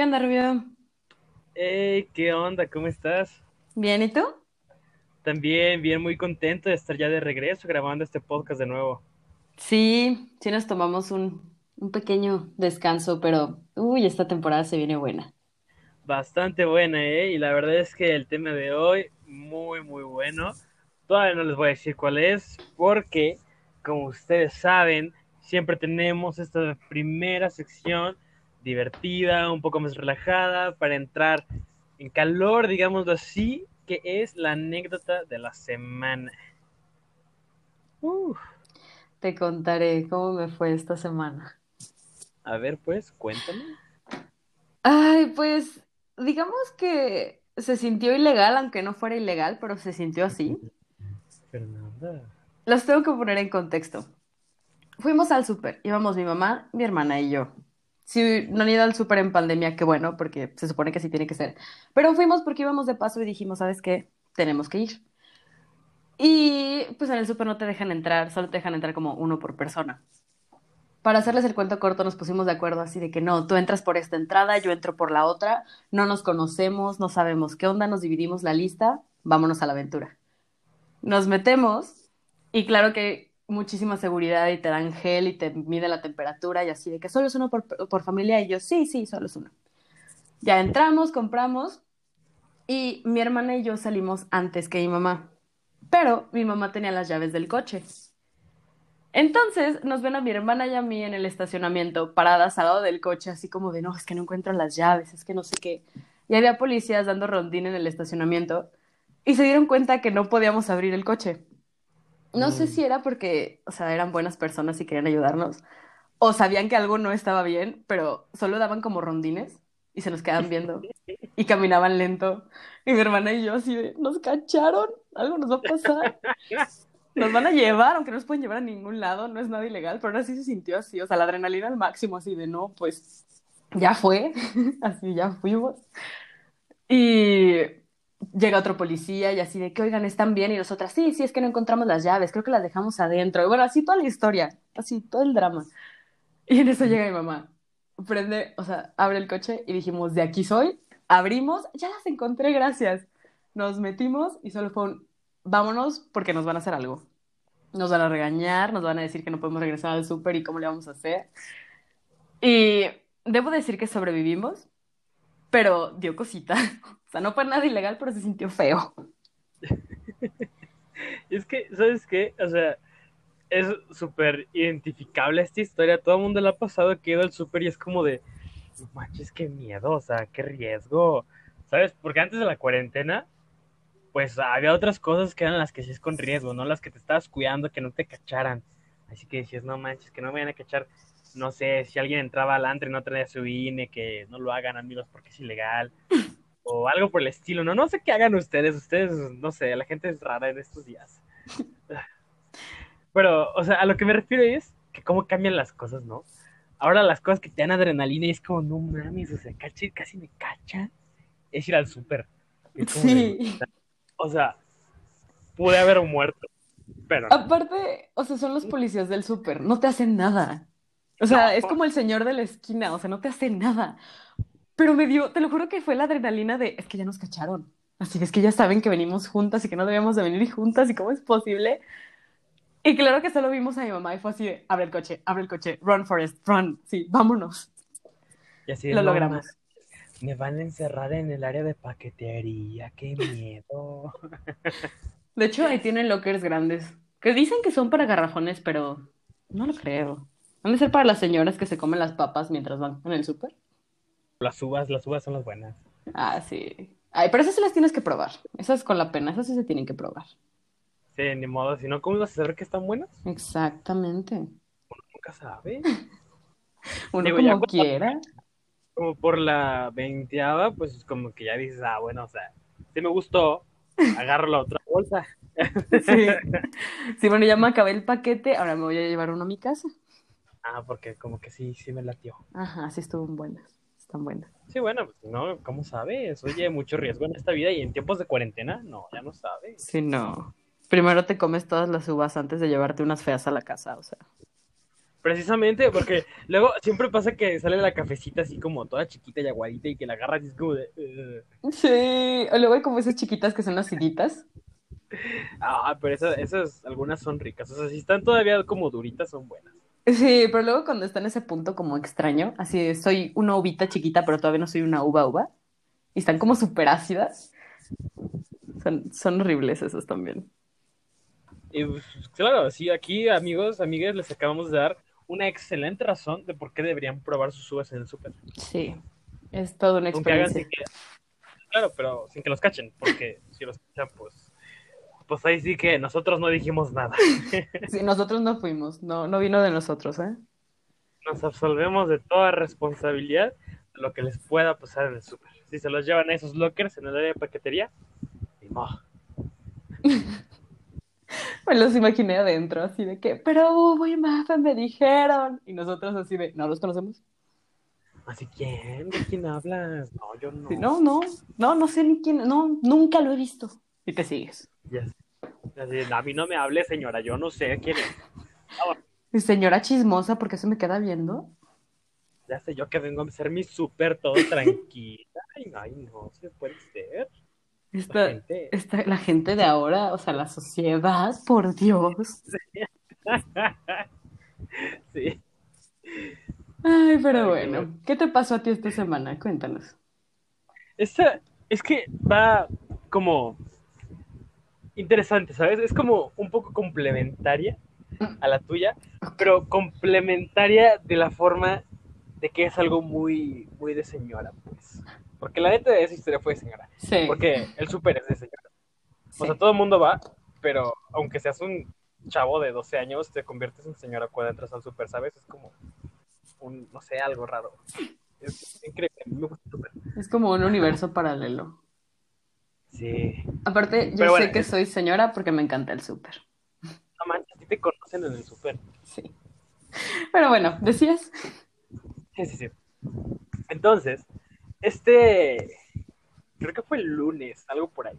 ¿Qué onda, Rubio? Hey, ¿qué onda? ¿Cómo estás? Bien, ¿y tú? También, bien, muy contento de estar ya de regreso grabando este podcast de nuevo. Sí, sí nos tomamos un, un pequeño descanso, pero uy, esta temporada se viene buena. Bastante buena, ¿eh? Y la verdad es que el tema de hoy, muy, muy bueno. Todavía no les voy a decir cuál es, porque, como ustedes saben, siempre tenemos esta primera sección divertida, un poco más relajada, para entrar en calor, digámoslo así, que es la anécdota de la semana. Uf. Te contaré cómo me fue esta semana. A ver, pues, cuéntame. Ay, pues, digamos que se sintió ilegal, aunque no fuera ilegal, pero se sintió así. Fernanda. Los tengo que poner en contexto. Fuimos al súper, íbamos mi mamá, mi hermana y yo. Si no han ido al súper en pandemia, qué bueno, porque se supone que así tiene que ser. Pero fuimos porque íbamos de paso y dijimos, ¿sabes qué? Tenemos que ir. Y pues en el súper no te dejan entrar, solo te dejan entrar como uno por persona. Para hacerles el cuento corto, nos pusimos de acuerdo así de que no, tú entras por esta entrada, yo entro por la otra, no nos conocemos, no sabemos qué onda, nos dividimos la lista, vámonos a la aventura. Nos metemos y claro que muchísima seguridad y te dan gel y te mide la temperatura y así de que solo es uno por, por familia y yo sí, sí, solo es uno. Ya entramos, compramos y mi hermana y yo salimos antes que mi mamá, pero mi mamá tenía las llaves del coche. Entonces nos ven a mi hermana y a mí en el estacionamiento, paradas al lado del coche, así como de no, es que no encuentro las llaves, es que no sé qué. Y había policías dando rondín en el estacionamiento y se dieron cuenta que no podíamos abrir el coche. No sé si era porque, o sea, eran buenas personas y querían ayudarnos, o sabían que algo no estaba bien, pero solo daban como rondines y se nos quedaban viendo y caminaban lento. Y mi hermana y yo así de, nos cacharon, algo nos va a pasar. Nos van a llevar, aunque no nos pueden llevar a ningún lado, no es nada ilegal, pero ahora sí se sintió así, o sea, la adrenalina al máximo, así de no, pues ya fue, así ya fuimos. Y llega otro policía y así de que, oigan, ¿están bien? Y nosotras, sí, sí, es que no encontramos las llaves, creo que las dejamos adentro. Y bueno, así toda la historia, así todo el drama. Y en eso llega mi mamá, prende, o sea, abre el coche y dijimos, de aquí soy, abrimos, ya las encontré, gracias. Nos metimos y solo fue un, vámonos porque nos van a hacer algo. Nos van a regañar, nos van a decir que no podemos regresar al súper y cómo le vamos a hacer. Y debo decir que sobrevivimos, pero dio cosita. O sea, no fue nada ilegal, pero se sintió feo. es que, ¿sabes qué? O sea, es súper identificable esta historia. Todo el mundo le ha pasado que ha ido al súper y es como de, manches, qué miedo, o sea, qué riesgo. ¿Sabes? Porque antes de la cuarentena, pues había otras cosas que eran las que sí es con riesgo, no las que te estabas cuidando que no te cacharan. Así que decías, no manches, que no me vayan a cachar. No sé, si alguien entraba al antro y no traía su INE, que no lo hagan, amigos, porque es ilegal. O algo por el estilo, ¿no? No sé qué hagan ustedes, ustedes, no sé, la gente es rara en estos días. Pero, o sea, a lo que me refiero es que cómo cambian las cosas, ¿no? Ahora las cosas que te dan adrenalina y es como, no mames, o sea, casi, casi me cachan. Es ir al súper. Sí. O sea, pude haber muerto. Pero. Aparte, o sea, son los policías del súper, no te hacen nada. O sea, no. es como el señor de la esquina, o sea, no te hace nada. Pero me dio, te lo juro que fue la adrenalina de, es que ya nos cacharon. Así que es que ya saben que venimos juntas y que no debíamos de venir juntas y cómo es posible. Y claro que solo vimos a mi mamá y fue así de, abre el coche, abre el coche, run Forest, run, sí, vámonos. Y así lo logramos. Me van a encerrar en el área de paquetería, qué miedo. De hecho, ahí tienen lockers grandes, que dicen que son para garrafones, pero no lo creo. ¿Van a ser para las señoras que se comen las papas mientras van en el súper? Las uvas, las uvas son las buenas. Ah, sí. Ay, pero esas sí las tienes que probar. Esas con la pena, esas sí se tienen que probar. Sí, ni modo, si no, ¿cómo vas a saber que están buenas? Exactamente. Uno nunca sabe. Uno Digo, como quiera. Como por la veinteava, pues como que ya dices, ah, bueno, o sea, si me gustó, agarro la otra bolsa. Sí. sí, bueno, ya me acabé el paquete, ahora me voy a llevar uno a mi casa. Ah, porque como que sí, sí me latió. Ajá, sí estuvo buenas, están buenas. Sí, bueno, pues no, ¿cómo sabes? Oye, mucho riesgo en esta vida y en tiempos de cuarentena, no, ya no sabes. Sí, no. Primero te comes todas las uvas antes de llevarte unas feas a la casa, o sea. Precisamente, porque luego siempre pasa que sale la cafecita así como toda chiquita y aguadita y que la agarras y es como. Sí, o luego hay como esas chiquitas que son aciditas. Ah, pero esas, esas algunas son ricas. O sea, si están todavía como duritas, son buenas. Sí, pero luego cuando está en ese punto como extraño, así soy una uvita chiquita, pero todavía no soy una uva uva, y están como súper ácidas, son, son horribles esos también. Y pues, claro, sí, aquí, amigos, amigas, les acabamos de dar una excelente razón de por qué deberían probar sus uvas en el súper. Sí, es toda una experiencia. que... Claro, pero sin que los cachen, porque si los cachan, pues... Pues ahí sí que nosotros no dijimos nada. Sí, nosotros no fuimos, no, no vino de nosotros, ¿eh? Nos absolvemos de toda responsabilidad de lo que les pueda pasar en el súper. Si se los llevan a esos lockers en el área de paquetería, ni modo. Me los imaginé adentro, así de que, pero Hugo y me dijeron, y nosotros así de, ¿no los conocemos? Así, ¿quién? ¿De quién hablas? No, yo no. Sí, no, no, no, no sé ni quién, no, nunca lo he visto. Y te sigues. Ya sé. A mí no me hable, señora, yo no sé quién es. Señora chismosa, ¿por qué se me queda viendo? Ya sé yo que vengo a hacer mi súper todo tranquila. Ay, ay, no se puede ser. La Esta, gente. esta, la gente de ahora, o sea, la sociedad, por Dios. Sí. Ay, pero Ay, qué bueno, ¿qué te pasó a ti esta semana? Cuéntanos. Esta, es que va como interesante, ¿sabes? Es como un poco complementaria a la tuya, pero complementaria de la forma de que es algo muy, muy de señora, pues. Porque la neta de esa historia fue de señora. Sí, Porque el súper es de señora. O sea, todo el mundo va, pero aunque seas un chavo de 12 años, te conviertes en señora cuando entras al súper, ¿sabes? Es como un, no sé, algo raro. Es increíble, me gusta súper. Es como un universo paralelo. Sí. Aparte, yo Pero bueno, sé que es- soy señora porque me encanta el súper. No manches, a ti te conocen en el súper. Sí. Pero bueno, decías. Sí, sí, sí. Entonces, este, creo que fue el lunes, algo por ahí.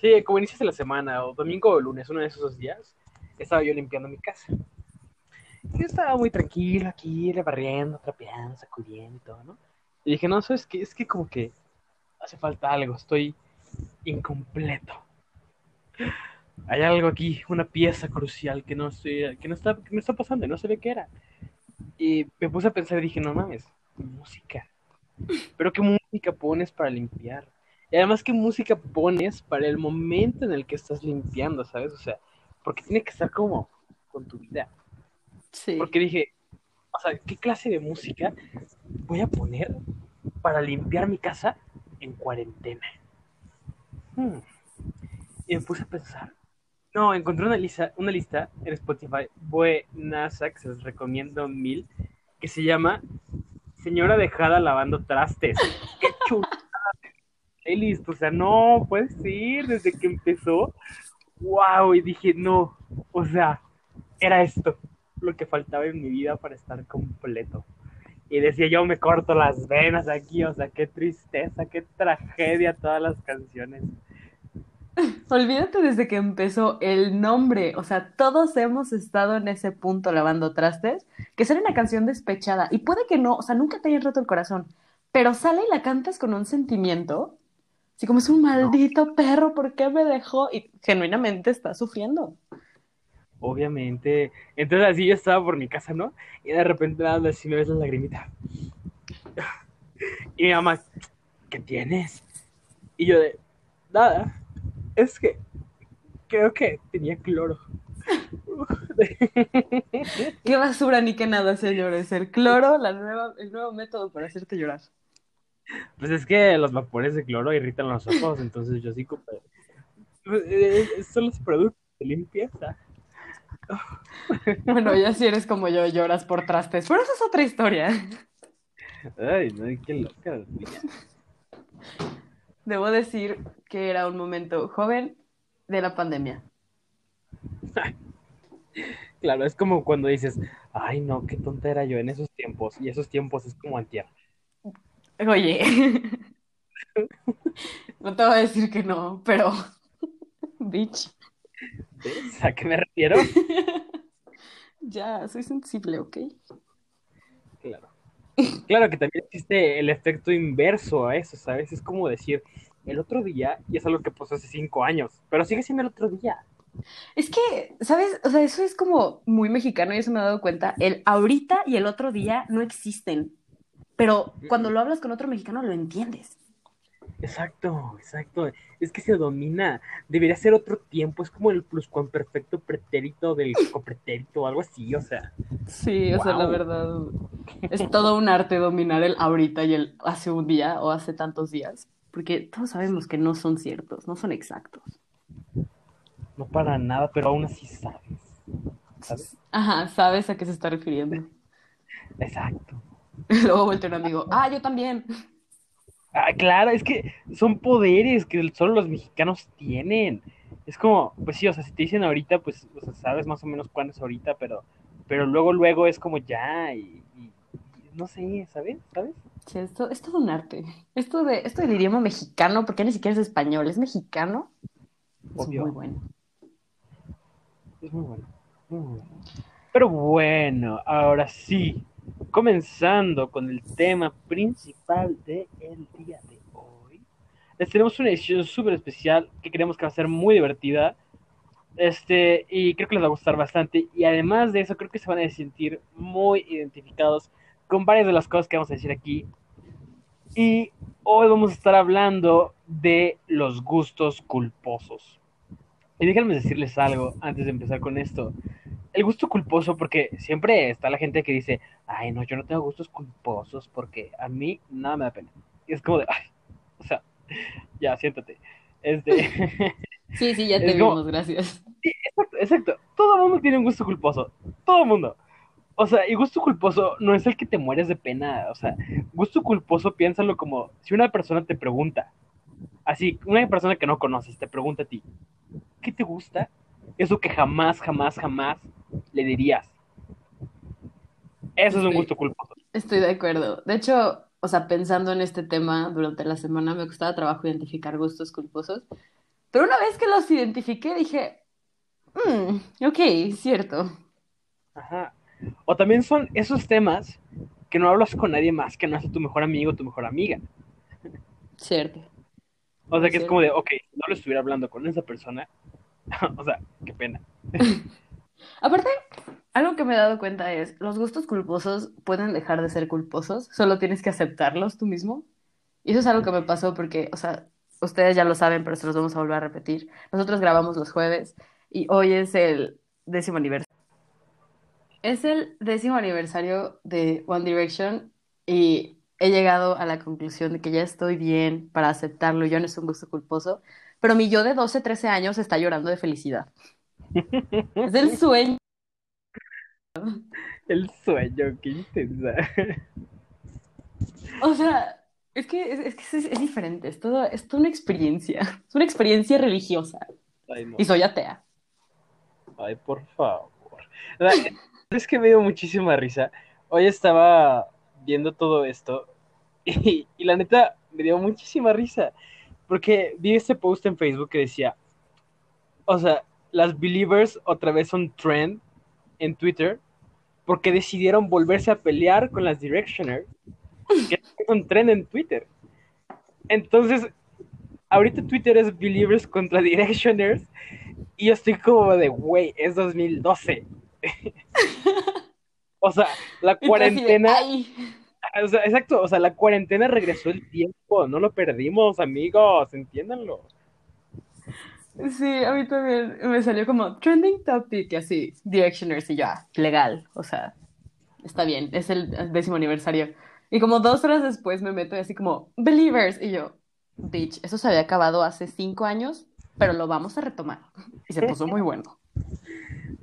Sí, como inicios de la semana, o domingo o lunes, uno de esos dos días, estaba yo limpiando mi casa. Yo estaba muy tranquilo aquí, barriendo, trapeando, sacudiendo y todo, ¿no? Y dije, no, ¿sabes qué? Es que como que hace falta algo, estoy incompleto. Hay algo aquí, una pieza crucial que no estoy, que no está, que me está pasando no sabía qué era. Y me puse a pensar y dije, no mames, música. Pero qué música pones para limpiar. Y además, qué música pones para el momento en el que estás limpiando, ¿sabes? O sea, porque tiene que estar como con tu vida. Sí. Porque dije, o sea, ¿qué clase de música voy a poner para limpiar mi casa en cuarentena? Hmm. Y me puse a pensar. No, encontré una lista, una lista en Spotify buenaza que se los recomiendo mil, que se llama Señora dejada lavando trastes. ¡Qué chulada! playlist! O sea, no, puedes ir desde que empezó. ¡Wow! Y dije, no, o sea, era esto lo que faltaba en mi vida para estar completo. Y decía, yo me corto las venas aquí, o sea, qué tristeza, qué tragedia todas las canciones. Olvídate desde que empezó el nombre. O sea, todos hemos estado en ese punto lavando trastes, que sale una canción despechada. Y puede que no, o sea, nunca te hayas roto el corazón, pero sale y la cantas con un sentimiento. Así como es un maldito perro, ¿por qué me dejó? Y genuinamente está sufriendo. Obviamente. Entonces así yo estaba por mi casa, ¿no? Y de repente nada, así me ves la lagrimita. Y mi mamá, ¿qué tienes? Y yo de, nada, es que creo que tenía cloro. Qué basura ni qué nada, señores. El cloro, la nueva, el nuevo método para hacerte llorar. Pues es que los vapores de cloro irritan los ojos, entonces yo sí compré. Eh, Son los productos de limpieza. Bueno, ya si eres como yo, lloras por trastes. Pero esa es otra historia. Ay, no, qué loca. Debo decir que era un momento joven de la pandemia. Claro, es como cuando dices, ay no, qué tonta era yo en esos tiempos, y esos tiempos es como antier. Oye, no te voy a decir que no, pero, bitch. ¿Ves? ¿A qué me refiero? Ya, soy sensible, ¿ok? Claro. Claro que también existe el efecto inverso a eso, ¿sabes? Es como decir, el otro día, y es algo que pasó hace cinco años, pero sigue siendo el otro día. Es que, ¿sabes? O sea, eso es como muy mexicano y eso me he dado cuenta. El ahorita y el otro día no existen, pero cuando lo hablas con otro mexicano lo entiendes. Exacto, exacto. Es que se domina. Debería ser otro tiempo. Es como el pluscuamperfecto pretérito del copretérito o algo así, o sea. Sí, o sea, la verdad, es todo un arte dominar el ahorita y el hace un día o hace tantos días, porque todos sabemos que no son ciertos, no son exactos. No para nada, pero aún así sabes. ¿Sabes? Ajá, ¿sabes a qué se está refiriendo? Exacto. Luego vuelve un amigo, ah, yo también. Ah, claro, es que son poderes que solo los mexicanos tienen. Es como, pues sí, o sea, si te dicen ahorita, pues, o sea, sabes más o menos cuándo es ahorita, pero, pero luego, luego es como ya, y, y- y no sé, ¿sabes? ¿Sabes? Sí, esto es todo un arte. Esto de, esto del idioma mexicano, porque ni siquiera es español, es mexicano, es muy bueno. Es muy bueno, muy bueno. Pero bueno, ahora sí, comenzando con el tema principal del día de hoy, les tenemos una edición súper especial que creemos que va a ser muy divertida. Este, y creo que les va a gustar bastante. Y además de eso, creo que se van a sentir muy identificados con varias de las cosas que vamos a decir aquí. Y hoy vamos a estar hablando de los gustos culposos. Y déjenme decirles algo antes de empezar con esto. El gusto culposo, porque siempre está la gente que dice, ay, no, yo no tengo gustos culposos porque a mí nada me da pena. Y es como de, ay, o sea, ya, siéntate. Este, Sí, sí, ya te como- vimos, gracias. exacto, exacto. Todo el mundo tiene un gusto culposo. Todo el mundo. O sea, y gusto culposo no es el que te mueres de pena. O sea, gusto culposo piénsalo como si una persona te pregunta, así, una persona que no conoces te pregunta a ti, ¿qué te gusta? Eso que jamás, jamás, jamás le dirías. Eso es un gusto culposo. Estoy de acuerdo. De hecho, o sea, pensando en este tema durante la semana, me costaba trabajo identificar gustos culposos. Pero una vez que los identifiqué, dije, "Mm, ok, cierto. Ajá. O también son esos temas que no hablas con nadie más que no es tu mejor amigo o tu mejor amiga. Cierto. O sea, que es como de, ok, si no lo estuviera hablando con esa persona, o sea, qué pena. Aparte, algo que me he dado cuenta es, los gustos culposos pueden dejar de ser culposos, solo tienes que aceptarlos tú mismo. Y eso es algo que me pasó porque, o sea, ustedes ya lo saben, pero se los vamos a volver a repetir. Nosotros grabamos los jueves y hoy es el décimo aniversario. Es el décimo aniversario de One Direction y he llegado a la conclusión de que ya estoy bien para aceptarlo, ya no es un gusto culposo, pero mi yo de 12, 13 años está llorando de felicidad. Es el sueño. El sueño, qué intensa. O sea, es que es, es que es, es diferente, es todo, es toda una experiencia, es una experiencia religiosa. Ay, no. Y soy atea. Ay, por favor. Es que me dio muchísima risa. Hoy estaba viendo todo esto y, y la neta me dio muchísima risa. Porque vi este post en Facebook que decía, o sea, las Believers otra vez son trend en Twitter porque decidieron volverse a pelear con las Directioners, que son trend en Twitter. Entonces, ahorita Twitter es Believers contra Directioners y yo estoy como de, güey, es 2012. o sea, la cuarentena. O sea, exacto, o sea, la cuarentena regresó el tiempo, no lo perdimos, amigos, entiéndanlo. Sí, a mí también me salió como trending topic, y así, Directioners, y ya, legal, o sea, está bien, es el décimo aniversario. Y como dos horas después me meto y así como, Believers, y yo, bitch, eso se había acabado hace cinco años, pero lo vamos a retomar. Y se puso muy bueno.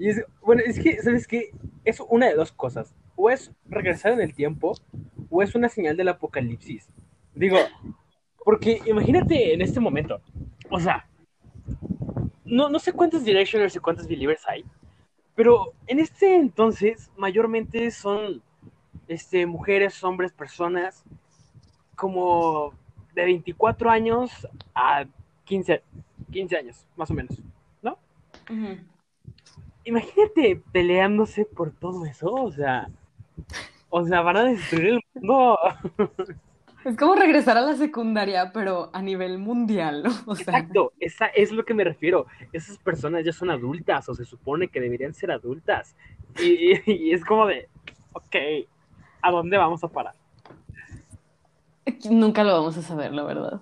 Y es, bueno, es que, ¿sabes qué? Es una de dos cosas. O es regresar en el tiempo, o es una señal del apocalipsis. Digo, porque imagínate en este momento. O sea, no, no sé cuántos Directioners y cuántos Believers hay, pero en este entonces mayormente son este, mujeres, hombres, personas como de 24 años a 15, 15 años, más o menos. Y imagínate peleándose por todo eso, o sea, o sea, van a destruir el mundo. Es como regresar a la secundaria, pero a nivel mundial, ¿no? O sea, Exacto, esa es lo que me refiero. Esas personas ya son adultas, o se supone que deberían ser adultas. Y, y- y es como de, ok, ¿a dónde vamos a parar? nunca lo vamos a saber, la verdad.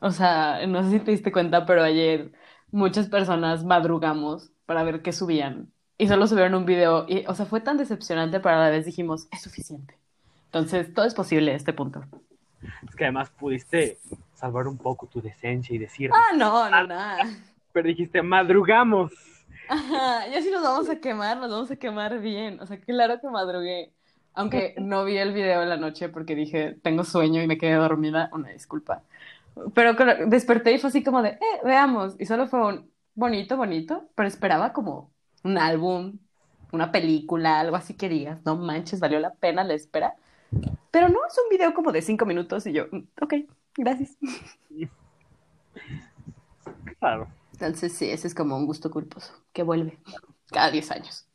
O sea, no sé si te diste cuenta, pero ayer muchas personas madrugamos para ver qué subían. Y solo subieron un video. Y, o sea, fue tan decepcionante, pero a la vez dijimos, es suficiente. Entonces, todo es posible a este punto. Es que además pudiste salvar un poco tu decencia y decir, Ah, no, no, nada. pero dijiste, madrugamos. Ajá, ya si nos vamos a quemar, nos vamos a quemar bien. O sea, claro que madrugué. Aunque no vi el video en la noche porque dije, tengo sueño y me quedé dormida, una disculpa. Pero desperté y fue así como de, eh, veamos. Y solo fue un bonito, bonito, pero esperaba como un álbum, una película, algo así que digas, no manches, valió la pena la espera. Pero no, es un video como de cinco minutos y yo, "Mm, ok, gracias. Claro. Entonces sí, ese es como un gusto culposo, que vuelve cada 10 años.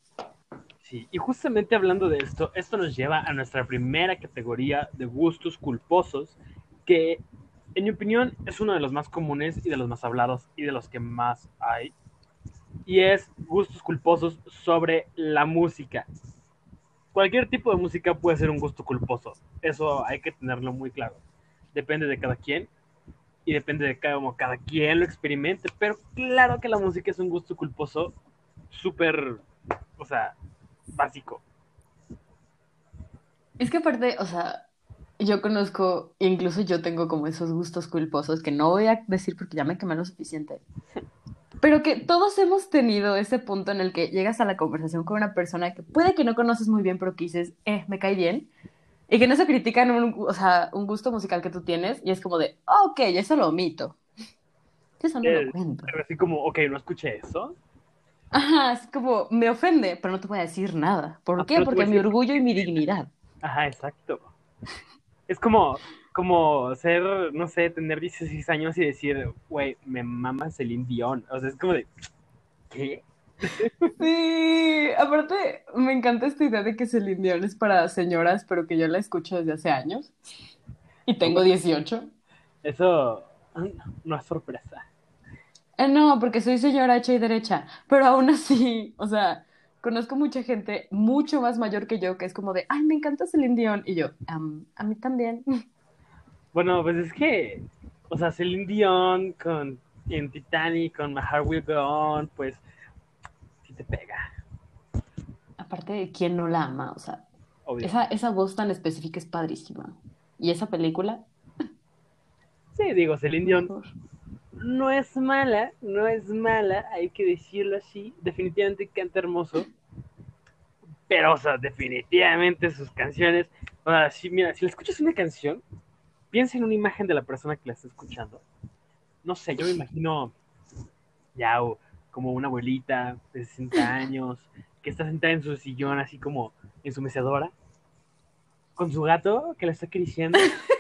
Sí, y justamente hablando de esto, esto nos lleva a nuestra primera categoría de gustos culposos, que en mi opinión es uno de los más comunes y de los más hablados y de los que más hay. Y es gustos culposos sobre la música. Cualquier tipo de música puede ser un gusto culposo. Eso hay que tenerlo muy claro. Depende de cada quien y depende de cada, como cada quien lo experimente. Pero claro que la música es un gusto culposo súper, o sea, básico. Es que aparte, o sea, yo conozco, incluso yo tengo como esos gustos culposos que no voy a decir porque ya me quemé lo suficiente, pero que todos hemos tenido ese punto en el que llegas a la conversación con una persona que puede que no conoces muy bien, pero que dices, eh, me cae bien, y que no se critican un, o sea, un gusto musical que tú tienes, y es como de, "Ah, ok, eso lo omito. Eso no Eh, lo cuento. Pero así como, ok, no escuché eso. Ajá, es como, me ofende, pero no te voy a decir nada. ¿Por Ah, qué? Porque mi orgullo y mi dignidad. Ajá, exacto. Es como, como ser, no sé, tener 16 años y decir, güey, me mama Celine Dion. O sea, es como de, ¿qué? Sí, aparte me encanta esta idea de que Celine Dion es para señoras, pero que yo la escucho desde hace años y tengo 18. Eso no es sorpresa. Eh, no, porque soy señora hecha y derecha, pero aún así, o sea, conozco mucha gente mucho más mayor que yo que es como de, ay, me encanta Celine Dion y yo, "Am, a mí también. Bueno, pues es que, o sea, Celine Dion con, en Titanic, con My Heart Will Go On, pues, sí te pega, Aparte de quién no la ama, o sea, obvio. esa, esa voz tan específica es padrísima. Y esa película, Sí, digo, Celine Dion no es mala, no es mala, hay que decirlo así. Definitivamente canta hermoso. Pero, o sea, definitivamente sus canciones. O sea, si, mira, si le escuchas una canción, piensa en una imagen de la persona que la está escuchando. No sé, yo me imagino ya o como una abuelita de 60 años que está sentada en su sillón, así como en su mecedora, con su gato que la está acariciando.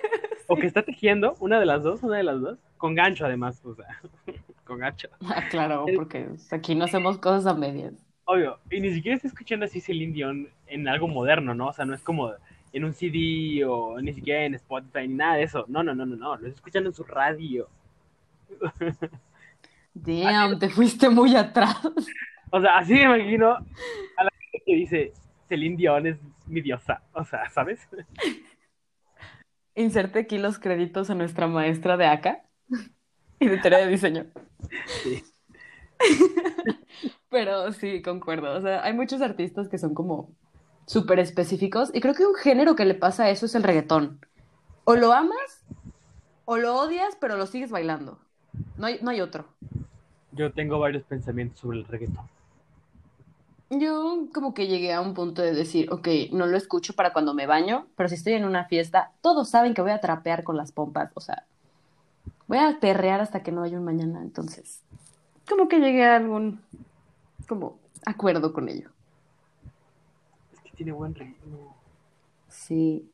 O que está tejiendo, una de las dos, una de las dos, con gancho además, o sea, con gancho. Ah, claro, porque aquí no hacemos cosas a medias. Obvio, y ni siquiera está escuchando así Celine Dion en algo moderno, ¿no? O sea, no es como en un CD o ni siquiera en Spotify ni nada de eso. No, no, no, no, no, lo está escuchando en su radio. Damn, te fuiste muy atrás. O sea, así me imagino a la gente que dice Celine Dion es mi diosa, o sea, ¿sabes? Inserte aquí los créditos a nuestra maestra de ACA y de teoría de diseño. Sí. Pero sí, concuerdo. O sea, hay muchos artistas que son como súper específicos y creo que un género que le pasa a eso es el reggaetón. O lo amas o lo odias, pero lo sigues bailando. No hay, no hay otro. Yo tengo varios pensamientos sobre el reggaetón. Yo como que llegué a un punto de decir, ok, no lo escucho para cuando me baño, pero si estoy en una fiesta, todos saben que voy a trapear con las pompas, o sea, voy a perrear hasta que no haya un mañana, entonces, como que llegué a algún, como, acuerdo con ello. Es tiene buen ritmo. Sí,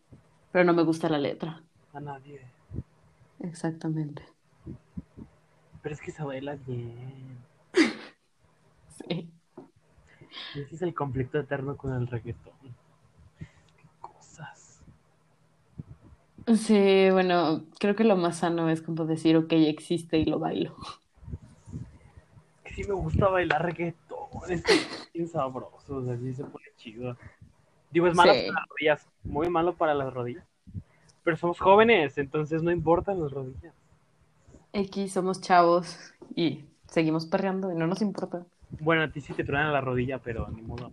pero no me gusta la letra, A nadie. exactamente. Pero es que se baila bien. Sí. Ese es el conflicto eterno con el reggaetón. Qué cosas. Sí, bueno, creo que lo más sano es como decir, ok, existe y lo bailo. Que sí me gusta bailar reggaetón. Es que es bien sabroso, o sea, sí se pone chido. Digo, es malo Sí. para las rodillas, muy malo para las rodillas. Pero somos jóvenes, entonces no importan las rodillas. X, somos chavos y seguimos perreando y no nos importa. Bueno, a ti sí te truenan la rodilla, pero ni modo.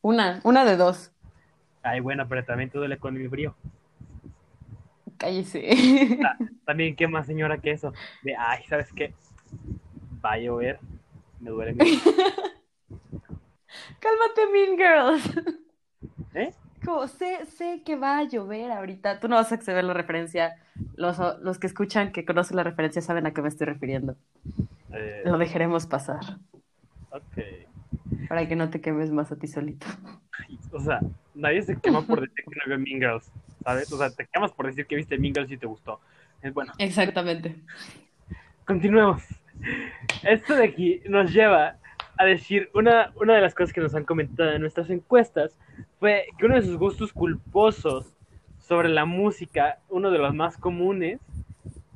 Una, una de dos. Ay, bueno, pero también te duele con el frío. Cállese. También, ¿qué más señora que eso? De, ay, ¿sabes qué? Va a llover, me duele mi... Cálmate, Mean Girls. ¿Eh? Como sé, sé que va a llover ahorita. Tú no vas a acceder a la referencia. Los, los que escuchan, que conocen la referencia, saben a qué me estoy refiriendo. Eh, Lo dejaremos pasar. ok. Para que no te quemes más a ti solito. O sea, nadie se quema por decir que no vio Mean Girls, ¿sabes? O sea, te quemas por decir que viste Mean Girls y te gustó. Es bueno. Exactamente. Continuemos. Esto de aquí nos lleva a decir una, una de las cosas que nos han comentado en nuestras encuestas fue que uno de sus gustos culposos sobre la música, uno de los más comunes,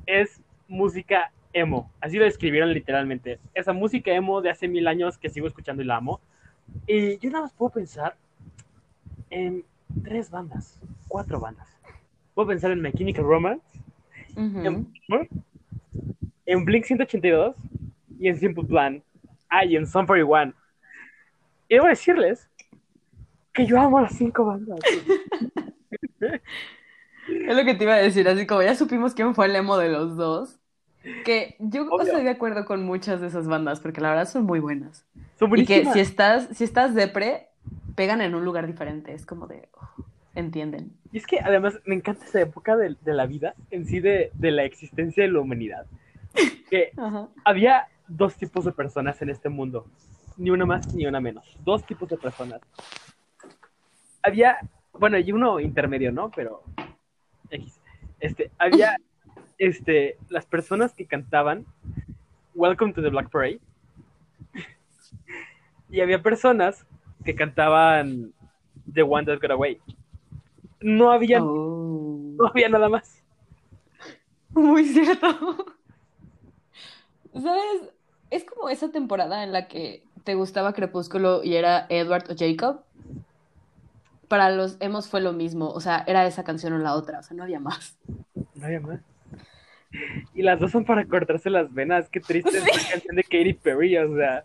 es música emo. Así lo describieron literalmente. Esa música emo de hace mil años que sigo escuchando y la amo. Y yo nada más puedo pensar en tres bandas, cuatro bandas. Puedo pensar en My Chemical Romance, Ujú. en, en Blink 182 y en Simple Plan. Ah, y en Sum 41. Y debo decirles que yo amo las cinco bandas. Es lo que te iba a decir, así como ya supimos quién fue el emo de los dos, que yo Obvio. estoy de acuerdo con muchas de esas bandas, porque la verdad son muy buenas. Son Y que si estás, si estás depre, pegan en un lugar diferente, es como de, oh, entienden. Y es que además me encanta esa época de, de la vida, en sí de, de la existencia de la humanidad. Que había dos tipos de personas en este mundo. Ni una más ni una menos. Dos tipos de personas. Había, bueno, y uno intermedio, ¿no? Pero X. Este, había este, las personas que cantaban Welcome to the Black Parade. Y había personas que cantaban The One That Got Away. No había, Oh. no había nada más. Muy cierto. ¿Sabes? Es como esa temporada en la que te gustaba Crepúsculo y era Edward o Jacob. Para los emos fue lo mismo, o sea, era esa canción o la otra, o sea, no había más. No había más. Y las dos son para cortarse las venas. Qué triste es la canción de Katy Perry. O sea,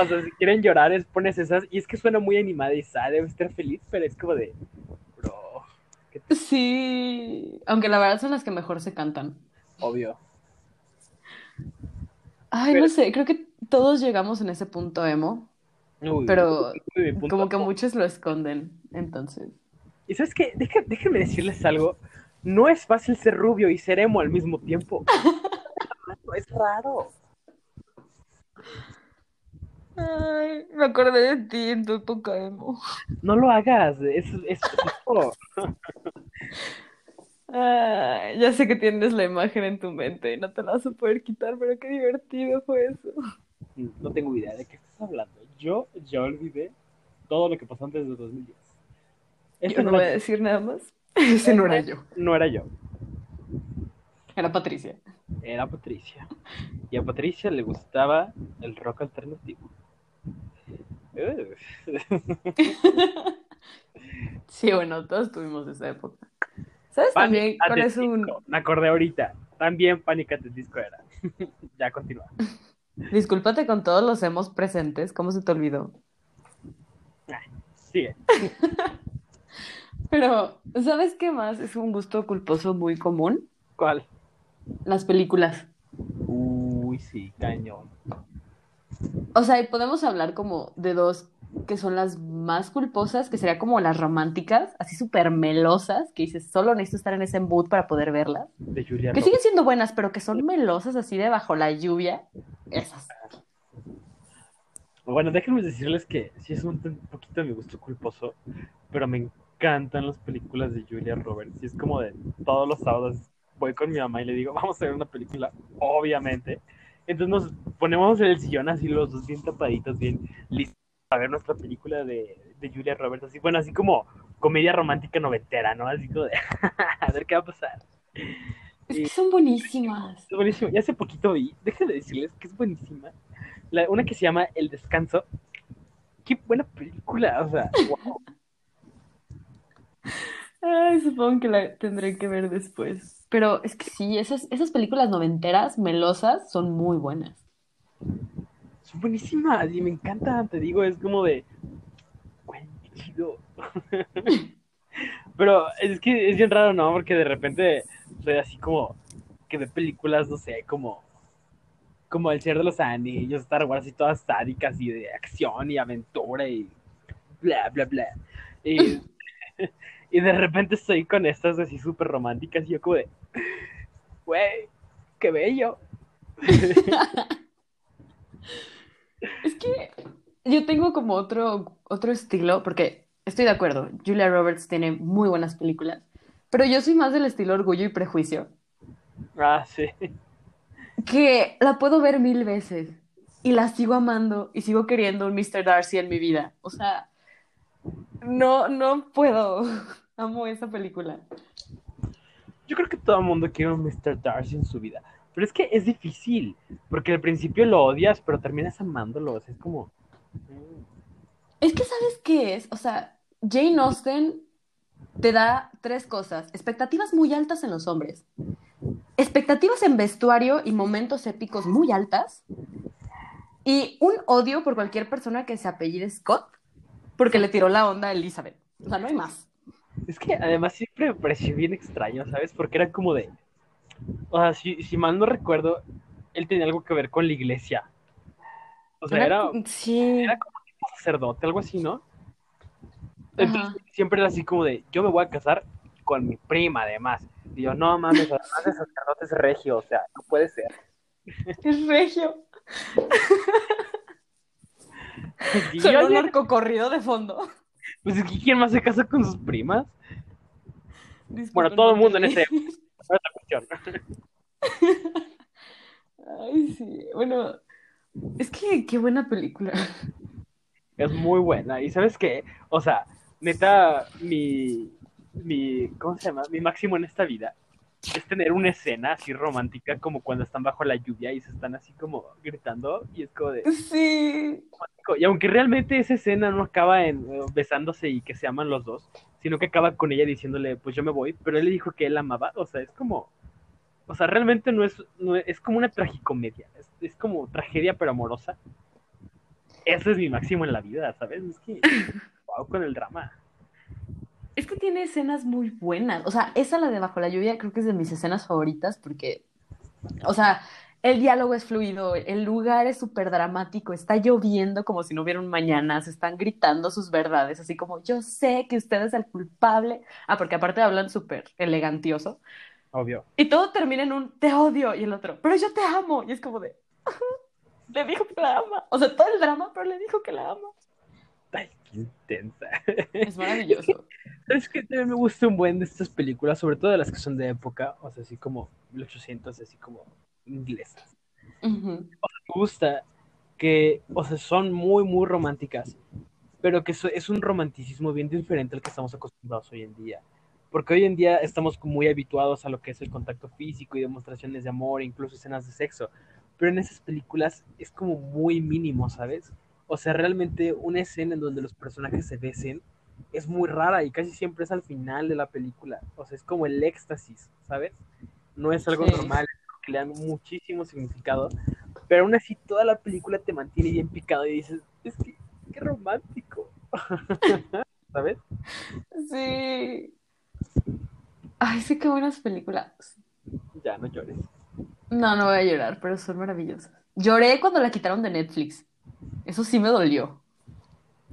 o sea, si quieren llorar, es pones esas. Y es que suena muy animada y sad, debe estar feliz, pero es como de. Bro, qué Sí, aunque la verdad son las que mejor se cantan. obvio. Ay, Pero- no sé, creo que todos llegamos en ese punto emo, Uy, pero uy, como que muchos lo esconden, entonces. Y sabes qué, Deja- déjenme decirles algo. No es fácil ser rubio y ser emo al mismo tiempo. es raro. Ay, me acordé de ti en tu época emo. No lo hagas. Es, es, ya sé que tienes la imagen en tu mente y no te la vas a poder quitar, pero qué divertido fue eso. No tengo idea de qué estás hablando. Yo ya olvidé todo lo que pasó antes de 2010. Esto Yo no no voy a decir nada más. Ese no era yo, no era yo, era Patricia. era Patricia. Y a Patricia le gustaba el rock alternativo. Sí, bueno, todos tuvimos esa época. ¿Sabes Panic también cuál es un... Disco. Me acordé ahorita. También Panic at the Disco era. ya continúa. Discúlpate con todos los emos presentes, ¿cómo se te olvidó? Sigue. Pero, ¿sabes qué más? Es un gusto culposo muy común. ¿Cuál? Las películas. Uy, sí, cañón. O sea, y podemos hablar como de dos que son las más culposas, que sería como las románticas, así súper melosas, que dices, solo necesito estar en ese mood para poder verlas. De Julia Que Roberts. siguen siendo buenas, pero que son melosas así de bajo la lluvia. Esas. Bueno, déjenme decirles que sí es un, un poquito de mi gusto culposo, pero me encantan las películas de Julia Roberts. Y es como de todos los sábados voy con mi mamá y le digo, vamos a ver una película, obviamente. Entonces nos ponemos en el sillón así los dos bien tapaditos, bien listos. A ver nuestra película de, de Julia Roberts, así, bueno, así como comedia romántica noventera, ¿no? Así como de, a ver qué va a pasar. Es que son buenísimas. Es buenísimo. Y hace poquito vi, déjenme decirles que es buenísima. La, una que se llama El Descanso. Qué buena película, o sea, wow. Ay, supongo que la tendré que ver después. Pero es que sí, esas, esas películas noventeras, melosas, son muy buenas. Buenísimas y me encanta, te digo, es como de, güey, chido. Pero es que es bien raro, ¿no? Porque de repente soy así como que de películas, no sé, como como El Señor de los Anillos, Star Wars y todas sádicas y de acción y aventura y bla, bla, bla. Y, y de repente estoy con estas así súper románticas y yo como de, güey, qué bello. Es que yo tengo como otro, otro estilo, porque estoy de acuerdo, Julia Roberts tiene muy buenas películas, pero yo soy más del estilo Orgullo y Prejuicio, Ah, sí. que la puedo ver mil veces y la sigo amando y sigo queriendo un Mr. Darcy en mi vida. O sea, no, no puedo. Amo esa película. Yo creo que todo el mundo quiere un Mr. Darcy en su vida. Pero es que es difícil, porque al principio lo odias, pero terminas amándolo. O sea, es como... mm, Es que, ¿sabes qué es? O sea, Jane Austen te da tres cosas. Expectativas muy altas en los hombres. Expectativas en vestuario y momentos épicos muy altas. Y un odio por cualquier persona que se apellide Scott porque le tiró la onda a Elizabeth. O sea, no hay más. Es que además siempre me pareció bien extraño, ¿sabes? Porque era como de... O sea, si, si mal no recuerdo, él tenía algo que ver con la iglesia. O sea, era, Sí. era como tipo sacerdote, algo así, ¿no? Entonces siempre era así como de, yo me voy a casar con mi prima además. Y yo, no mames, además de sacerdote es regio, o sea, no puede ser. Es regio. Solo un narcocorrido de fondo. pues es que ¿quién más se casa con sus primas? Bueno, todo el mundo en ese... la cuestión. Ay, sí. Bueno, es que qué buena película. Es muy buena. ¿Y sabes qué? O sea, neta, mi, mi, ¿cómo se llama? Mi máximo en esta vida es tener una escena así romántica como cuando están bajo la lluvia y se están así como gritando y es como de... Sí. Y aunque realmente esa escena no acaba en eh, besándose y que se aman los dos, sino que acaba con ella diciéndole, pues yo me voy, pero él le dijo que él amaba, o sea, es como... O sea, realmente no es, no es, es como una tragicomedia, es, es como tragedia pero amorosa. Eso es mi máximo en la vida, ¿sabes? Es que, wow, con el drama. Es que tiene escenas muy buenas. O sea, esa, la de Bajo la lluvia, creo que es de mis escenas favoritas porque, o sea, el diálogo es fluido, el lugar es súper dramático, está lloviendo como si no hubiera un mañana, se están gritando sus verdades, así como yo sé que usted es el culpable. Ah, porque aparte hablan súper elegantioso. Obvio. Y todo termina en un te odio y el otro, pero yo te amo. Y es como de, le dijo que la ama. O sea, todo el drama, pero le dijo que la ama. Ay, qué intensa. Es maravilloso. ¿Sabes qué? También me gusta un buen de estas películas, sobre todo de las que son de época, o sea, así como 1800, así como inglesas. Ujú. Me gusta que, o sea, son muy, muy románticas, pero que es un romanticismo bien diferente al que estamos acostumbrados hoy en día. Porque hoy en día estamos muy habituados a lo que es el contacto físico y demostraciones de amor, incluso escenas de sexo. Pero en esas películas es como muy mínimo, ¿sabes? O sea, realmente una escena en donde los personajes se besen es muy rara y casi siempre es al final de la película. O sea, es como el éxtasis, ¿sabes? No es algo Sí. normal, que le dan muchísimo significado. Pero aún así toda la película te mantiene bien picado y dices, es que, qué romántico. ¿Sabes? Sí. Ay, sí, qué buenas películas. Ya, no llores. No, no voy a llorar, pero son maravillosas. Lloré cuando la quitaron de Netflix. Eso sí me dolió.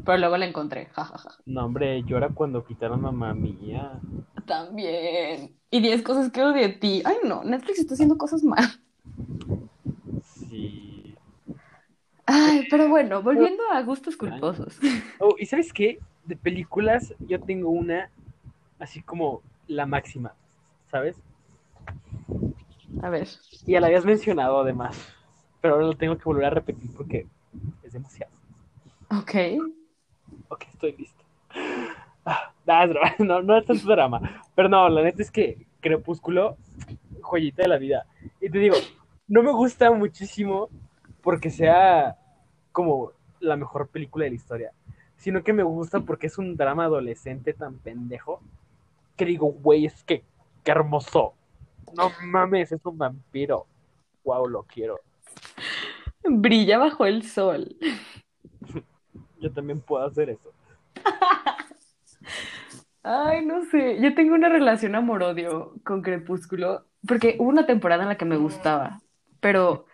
Pero luego la encontré, jajaja. No, hombre, llora cuando quitaron a mamá mía. También. Y 10 cosas que odio de ti. Ay, no, Netflix está haciendo cosas mal. Sí. Ay, pero bueno, volviendo a gustos culposos. Oh, ¿y sabes qué? De películas yo tengo una así como la máxima, ¿sabes? A ver. Y ya la habías mencionado además, pero ahora lo tengo que volver a repetir porque demasiado. Ok. Ok, estoy listo. Ah, no, no es tanto drama. Pero no, la neta es que Crepúsculo, joyita de la vida. Y te digo, no me gusta muchísimo porque sea como la mejor película de la historia, sino que me gusta porque es un drama adolescente tan pendejo que digo, güey, es que qué hermoso. No mames, es un vampiro. Wow, lo quiero. Brilla bajo el sol. Yo también puedo hacer eso. Ay, no sé. Yo tengo una relación amor-odio con Crepúsculo porque hubo una temporada en la que me gustaba, pero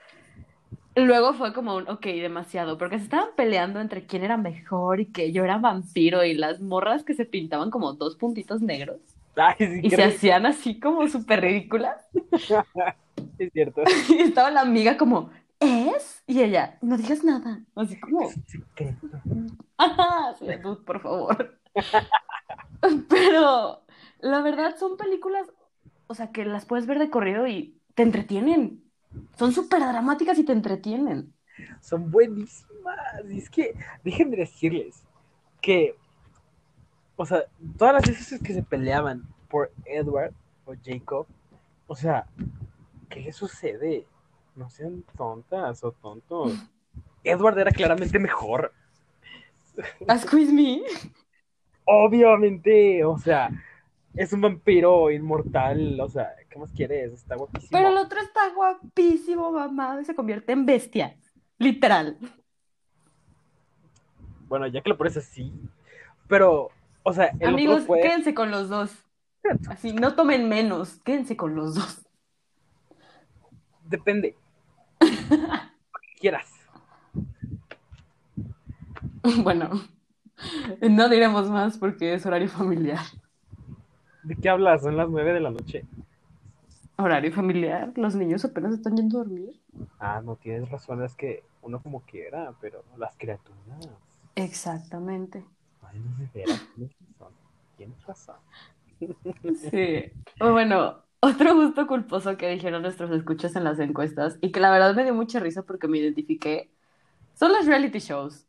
luego fue como un, ok, demasiado, porque se estaban peleando entre quién era mejor y que yo era vampiro y las morras que se pintaban como dos puntitos negros Ay, sí, y se hacían así como súper ridículas. es cierto. Y estaba la amiga como, ¿es? Y ella, no digas nada. Así como. Ajá, sí, por favor. Pero la verdad son películas, o sea, que las puedes ver de corrido y te entretienen. Son súper dramáticas y te entretienen. Son buenísimas. Y es que, déjenme decirles que, o sea, todas las veces que se peleaban por Edward o Jacob, o sea, ¿qué le sucede? No sean tontas o tontos. Edward era claramente mejor. As quiz me. Obviamente, o sea, es un vampiro inmortal, o sea, ¿qué más quieres? Está guapísimo. Pero el otro está guapísimo, mamá, y se convierte en bestia. Literal. Bueno, ya que lo pones así, pero, o sea, el Amigos, otro fue... quédense con los dos. Así, no tomen menos, quédense con los dos. Depende. Quieras. Bueno, no diremos más porque es horario familiar. ¿De qué hablas? Son las nueve de la noche. Horario familiar, los niños apenas están yendo a dormir. Ah, no tienes razón, es que uno como quiera, pero las criaturas. Exactamente. Ay, no de veras, tienes razón. Tienes razón. Sí. Bueno, otro gusto culposo que dijeron nuestros escuchas en las encuestas y que la verdad me dio mucha risa porque me identifiqué son los reality shows.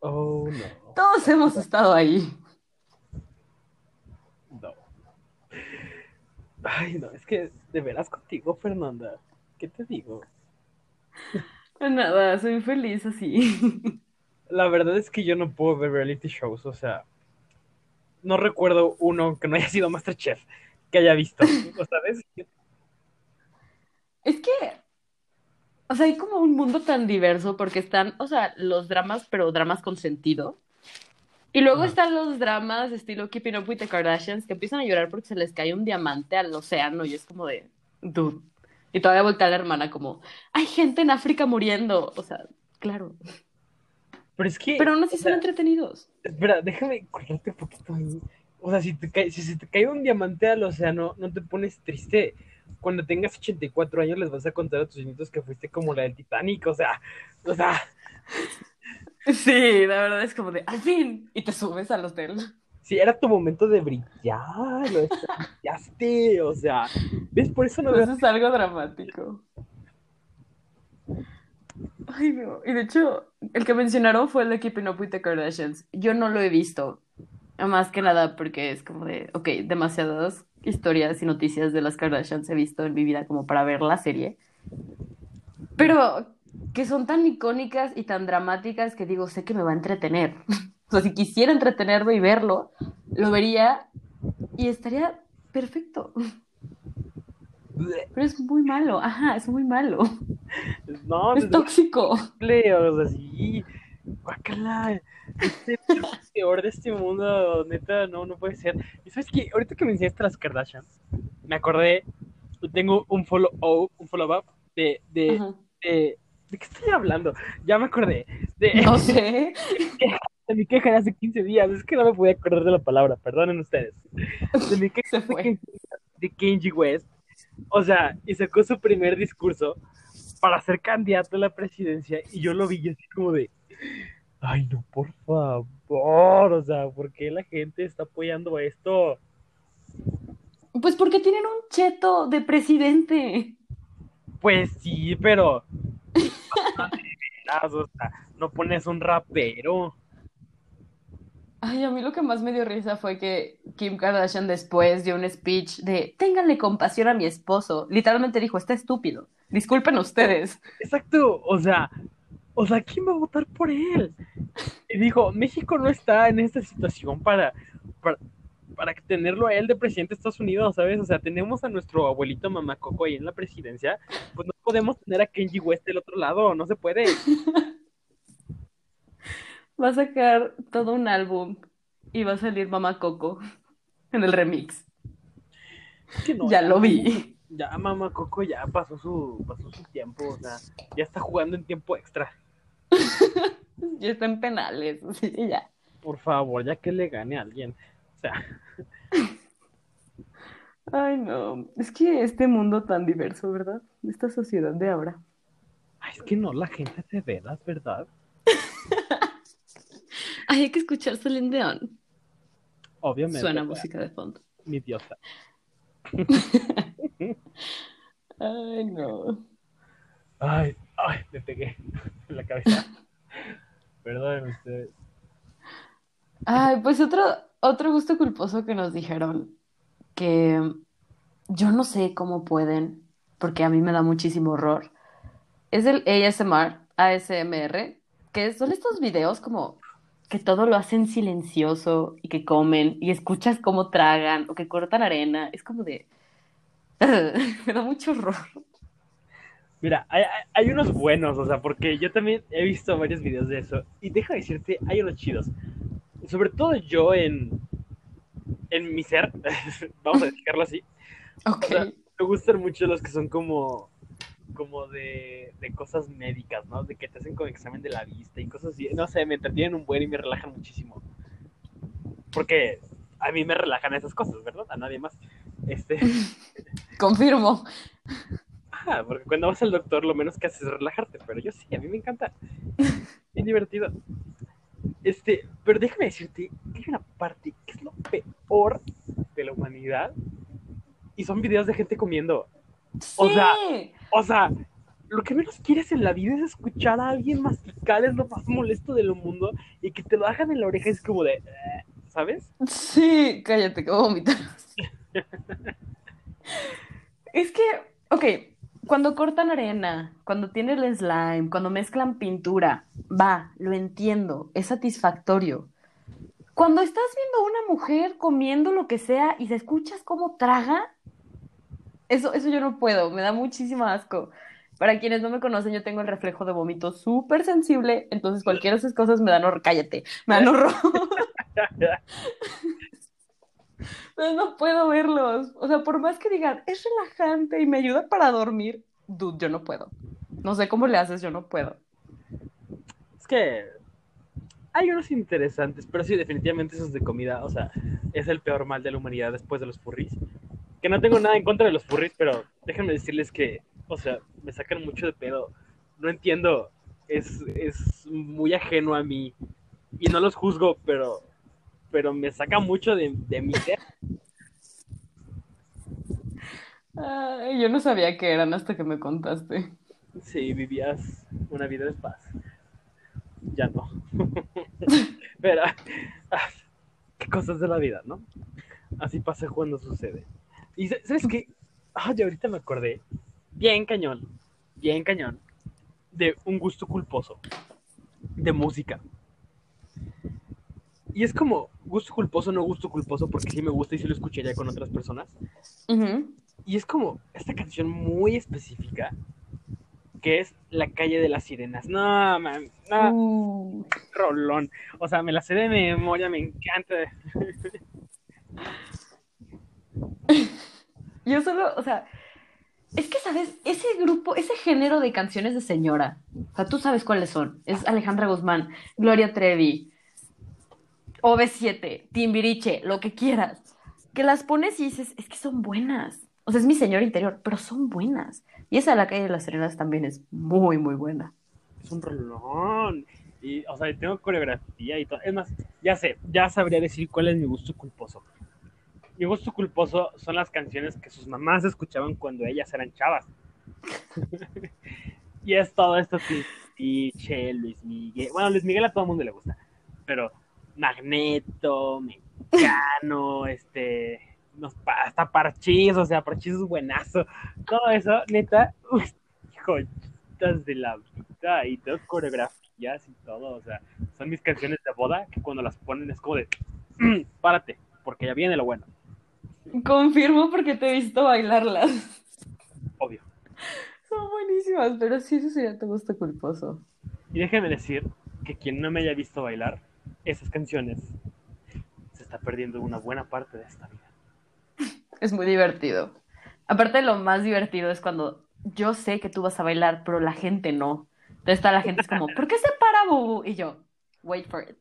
Oh, no. Todos hemos estado ahí. No. Ay, no, es que de veras contigo, Fernanda. ¿Qué te digo? Nada, soy feliz así. La verdad es que yo no puedo ver reality shows, o sea, no recuerdo uno que no haya sido Masterchef que haya visto, ¿o sabes? Es que, o sea, hay como un mundo tan diverso porque están, o sea, los dramas, pero dramas con sentido. Y luego Ajá. están los dramas estilo Keeping Up with the Kardashians que empiezan a llorar porque se les cae un diamante al océano y es como de, dude. Y todavía voltea la hermana como, hay gente en África muriendo. O sea, claro. Pero es que, Pero aún así o son entretenidos. espera, déjame cortarte un poquito ahí. O sea, si, te cae, si se te cae un diamante al océano, no te pones triste. Cuando tengas 84 años les vas a contar a tus nietos que fuiste como la del Titanic, o sea, o sea, Sí, la verdad es como de, al fin. Y te subes al hotel. si era tu momento de brillar, lo brillaste, o sea, ¿ves? Por eso no Eso es algo dramático. Ay, no. Y de hecho, el que mencionaron fue el de Keeping Up with the Kardashians. Yo no lo he visto. Más que nada porque es como de, ok, demasiadas historias y noticias de las Kardashians he visto en mi vida como para ver la serie. Pero que son tan icónicas y tan dramáticas que digo, sé que me va a entretener. O sea, si quisiera entretenerme y verlo, lo vería y estaría perfecto. Pero es muy malo, ajá, es muy malo. No, Es desde tóxico. simple, o sea, sí, guácala, este peor de este mundo, neta, no, no puede ser. Y sabes que ahorita que me enseñaste las Kardashians, me acordé, tengo un follow up, un follow up de, de, de, ¿de qué estoy hablando? Ya me acordé, de, No sé. de mi queja de hace 15 días, es que no me podía acordar de la palabra, perdonen ustedes. De mi queja de fue. 15 días de Kenji West, o sea, y sacó su primer discurso para ser candidato a la presidencia y yo lo vi así como de, ay no, por favor, o sea, ¿por qué la gente está apoyando esto? Pues porque tienen un cheto de presidente. Pues sí, pero... o sea, no pones un rapero. Ay, a mí lo que más me dio risa fue que Kim Kardashian después dio un speech de ténganle compasión a mi esposo. Literalmente dijo, está estúpido. Disculpen ustedes. Exacto, o sea, o sea, ¿quién va a votar por él? Y dijo, México no está en esta situación para, para, para tenerlo a él de presidente de Estados Unidos, ¿sabes? O sea, tenemos a nuestro abuelito mamá Coco ahí en la presidencia, pues no podemos tener a Kenji West del otro lado, no se puede. Va a sacar todo un álbum y va a salir Mamá Coco en el remix. Que no, Ya lo vi. Ya mamá Coco ya pasó su, pasó su tiempo, o sea, ya está jugando en tiempo extra. Ya está en penales, sí, ya. Por favor, ya que le gane a alguien. O sea, Ay, no. Es que este mundo tan diverso, ¿verdad? Esta sociedad de ahora. ay, es que no, la gente de veras, ¿verdad? Ay, hay que escuchar Celine. Obviamente. Suena música de fondo. Mi diosa. Ay, no. Ay, ay, me pegué en la cabeza. Perdonen ustedes. Ay, pues otro, otro gusto culposo que nos dijeron que yo no sé cómo pueden, porque a mí me da muchísimo horror. Es el ASMR, ASMR, que son estos videos como que todo lo hacen silencioso y que comen y escuchas cómo tragan o que cortan arena. Es como de... Me da mucho horror. Mira, hay, hay- unos buenos, o sea, porque yo también he visto varios videos de eso. Y deja de decirte, hay unos chidos. Sobre todo yo en, en mi ser, vamos a dejarlo así. Ok. O sea, me gustan mucho los que son como, como de, de cosas médicas, ¿no? De que te hacen con examen de la vista y cosas así. No sé, me entretienen un buen y me relajan muchísimo. Porque a mí me relajan esas cosas, ¿verdad? A nadie más. Este, Confirmo. Ah, porque cuando vas al doctor lo menos que haces es relajarte, pero yo sí, a mí me encanta. Bien divertido. Este, pero déjame decirte que hay una parte que es lo peor de la humanidad y son videos de gente comiendo. O sea, Sí. O sea, lo que menos quieres en la vida es escuchar a alguien masticar, es lo más molesto del mundo, y que te lo hagan en la oreja es como de, "Eh", ¿sabes? Sí, cállate, que voy a vomitar. Es que, ok, cuando cortan arena, cuando tienen el slime, cuando mezclan pintura, va, lo entiendo, es satisfactorio. Cuando estás viendo a una mujer comiendo lo que sea y se escuchas cómo traga, eso, eso yo no puedo, me da muchísimo asco. Para quienes no me conocen, yo tengo el reflejo de vómito súper sensible, entonces cualquiera de esas cosas me dan horror, cállate, me dan horror. No puedo verlos. O sea, por más que digan, es relajante y me ayuda para dormir, dude, yo no puedo. No sé cómo le haces, yo no puedo. Es que hay unos interesantes, pero sí, definitivamente esos de comida, o sea, es el peor mal de la humanidad después de los furries. Que no tengo nada en contra de los furries, pero déjenme decirles que, o sea, me sacan mucho de pedo. No entiendo, es, es muy ajeno a mí. Y no los juzgo, pero, pero me saca mucho de, de mi ser. Ay, yo no sabía qué eran hasta que me contaste. Si vivías una vida de paz. Ya no. Pero, ah, qué cosas de la vida, ¿no? Así pasa cuando sucede. Y sa- ¿sabes qué? Ah, ya ahorita me acordé. Bien cañón. Bien cañón. De un gusto culposo. De música. Y es como gusto culposo, no gusto culposo, porque sí me gusta y sí lo escucharía con otras personas. Y es como esta canción muy específica, que es La calle de las sirenas. No, man, no, Uh, rolón. O sea, me la sé de memoria, me encanta. yo solo, o sea, es que, ¿sabes? Ese grupo, ese género de canciones de señora, o sea, tú sabes cuáles son. Es Alejandra Guzmán, Gloria Trevi, OV7, Timbiriche, lo que quieras. Que las pones y dices, es que son buenas. O sea, es mi señor interior, pero son buenas. Y esa de la calle de las Serenas también es muy, muy buena. Es un rolón. Y, o sea, tengo coreografía y todo. Es más, ya sé, ya sabría decir cuál es mi gusto culposo. Mi gusto culposo son las canciones que sus mamás escuchaban cuando ellas eran chavas. Y es todo esto Tiche, Luis Miguel. Bueno, Luis Miguel a todo el mundo le gusta. Pero Magneto, Mecano, este. Nos, hasta Parchís, o sea, Parchís es buenazo. Todo eso, neta, joyitas de la vida y todo coreografías y todo. O sea, son mis canciones de boda que cuando las ponen es como de. Párate, porque ya viene lo bueno. Confirmo porque te he visto bailarlas. Obvio. Son buenísimas, pero sí, eso sería tu gusto culposo. Y déjeme decir que quien no me haya visto bailar esas canciones se está perdiendo una buena parte de esta vida. Es muy divertido. Aparte, lo más divertido es cuando yo sé que tú vas a bailar, pero la gente no. Entonces está la gente es como, ¿por qué se para, Bubu? Y yo, wait for it.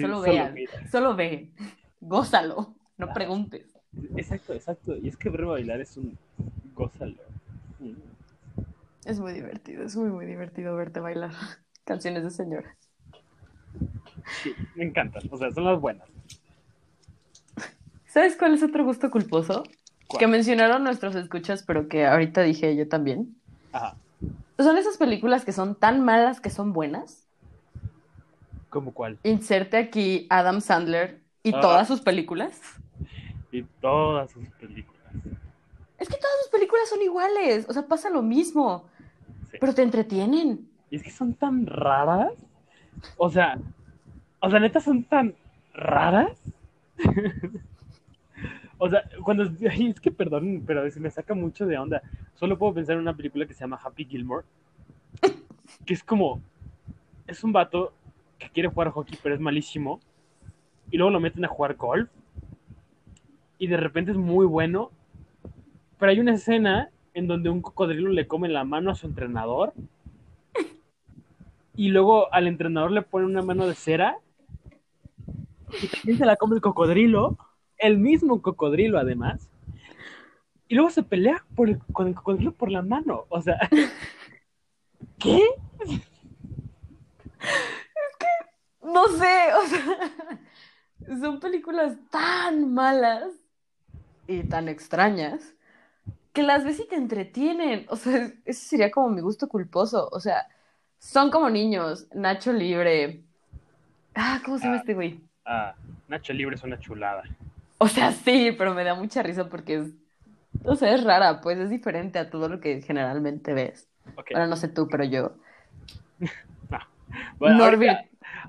solo vean, solo ve, gózalo, no preguntes. Exacto, exacto. Y es que ver bailar es un gózalo. Es muy divertido, es muy, muy divertido verte bailar canciones de señora. Sí, me encantan, o sea, son las buenas. ¿Sabes cuál es otro gusto culposo? Que mencionaron nuestros escuchas, pero que ahorita dije yo también. Ajá. Son esas películas que son tan malas que son buenas. ¿Cómo cuál? Inserte aquí Adam Sandler y ah. todas sus películas. Y todas sus películas. Es que todas sus películas son iguales, o sea, pasa lo mismo. Pero te entretienen. Y es que son tan raras. O sea, o neta son tan raras. o sea, cuando es que perdón, pero se me saca mucho de onda. Solo puedo pensar en una película que se llama Happy Gilmore. Que es como es un vato que quiere jugar hockey, pero es malísimo. Y luego lo meten a jugar golf. Y de repente es muy bueno. Pero hay una escena en donde un cocodrilo le come la mano a su entrenador. Y luego al entrenador le pone una mano de cera. Y también se la come el cocodrilo. El mismo cocodrilo, además. Y luego se pelea con el cocodrilo por la mano. O sea. ¿Qué? Es que. No sé, o sea. Son películas tan malas y tan extrañas que las ves y te entretienen. O sea, ese sería como mi gusto culposo. O sea, son como niños. Nacho Libre. Ah, ¿cómo se llama ah, este güey? Ah, Nacho Libre es una chulada. O sea, sí, pero me da mucha risa porque es. O sea, es rara, pues es diferente a todo lo que generalmente ves. Bueno, no sé tú, pero yo. bueno, Norbit.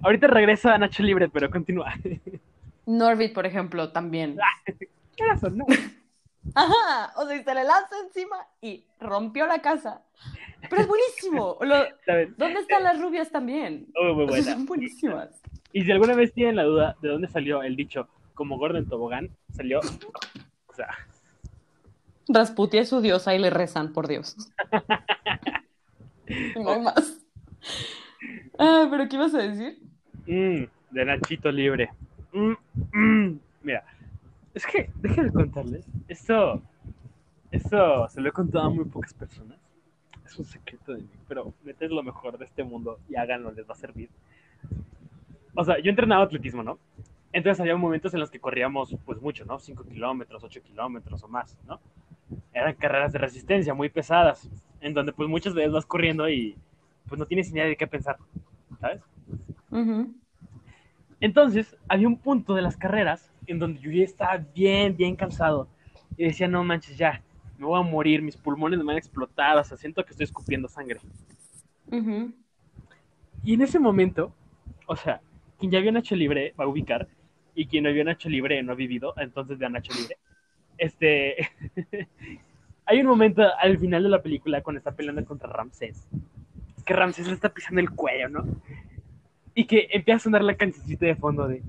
Ahorita, regresa a Nacho Libre, pero continúa. Norbit, por ejemplo, también. ¿Qué razón, no? Ajá, o sea, se le lanza encima y rompió la casa. Pero es buenísimo. ¿Dónde están las rubias también? Oh, muy buenas. son buenísimas. Y si alguna vez tienen la duda de dónde salió el dicho como Gordon Tobogán, salió. O sea. Rasputia es su diosa y le rezan por Dios. no hay más. Ah, pero ¿qué ibas a decir? Mm, de Nachito Libre. Mm, mm. Mira, es que, déjenme contarles, esto, esto se lo he contado a muy pocas personas. Es un secreto de mí, pero metes lo mejor de este mundo y háganlo, les va a servir. O sea, yo entrenaba atletismo, ¿no? Entonces había momentos en los que corríamos, pues mucho, ¿no? 5 kilómetros, 8 kilómetros o más, ¿no? Eran carreras de resistencia muy pesadas, en donde pues muchas veces vas corriendo y pues no tienes ni idea de qué pensar, ¿sabes? Entonces, había un punto de las carreras en donde yo ya estaba bien, bien cansado. Y decía, no manches, ya, me voy a morir, mis pulmones me van a explotar, o sea, siento que estoy escupiendo sangre. Y en ese momento, o sea, quien ya vio Nacho Libre va a ubicar, y quien no vio Nacho Libre no ha vivido, entonces vea Nacho Libre. Este. Hay un momento al final de la película cuando está peleando contra Ramsés, que Ramsés le está pisando el cuello, ¿no? Y que empieza a sonar la cancioncita de fondo de.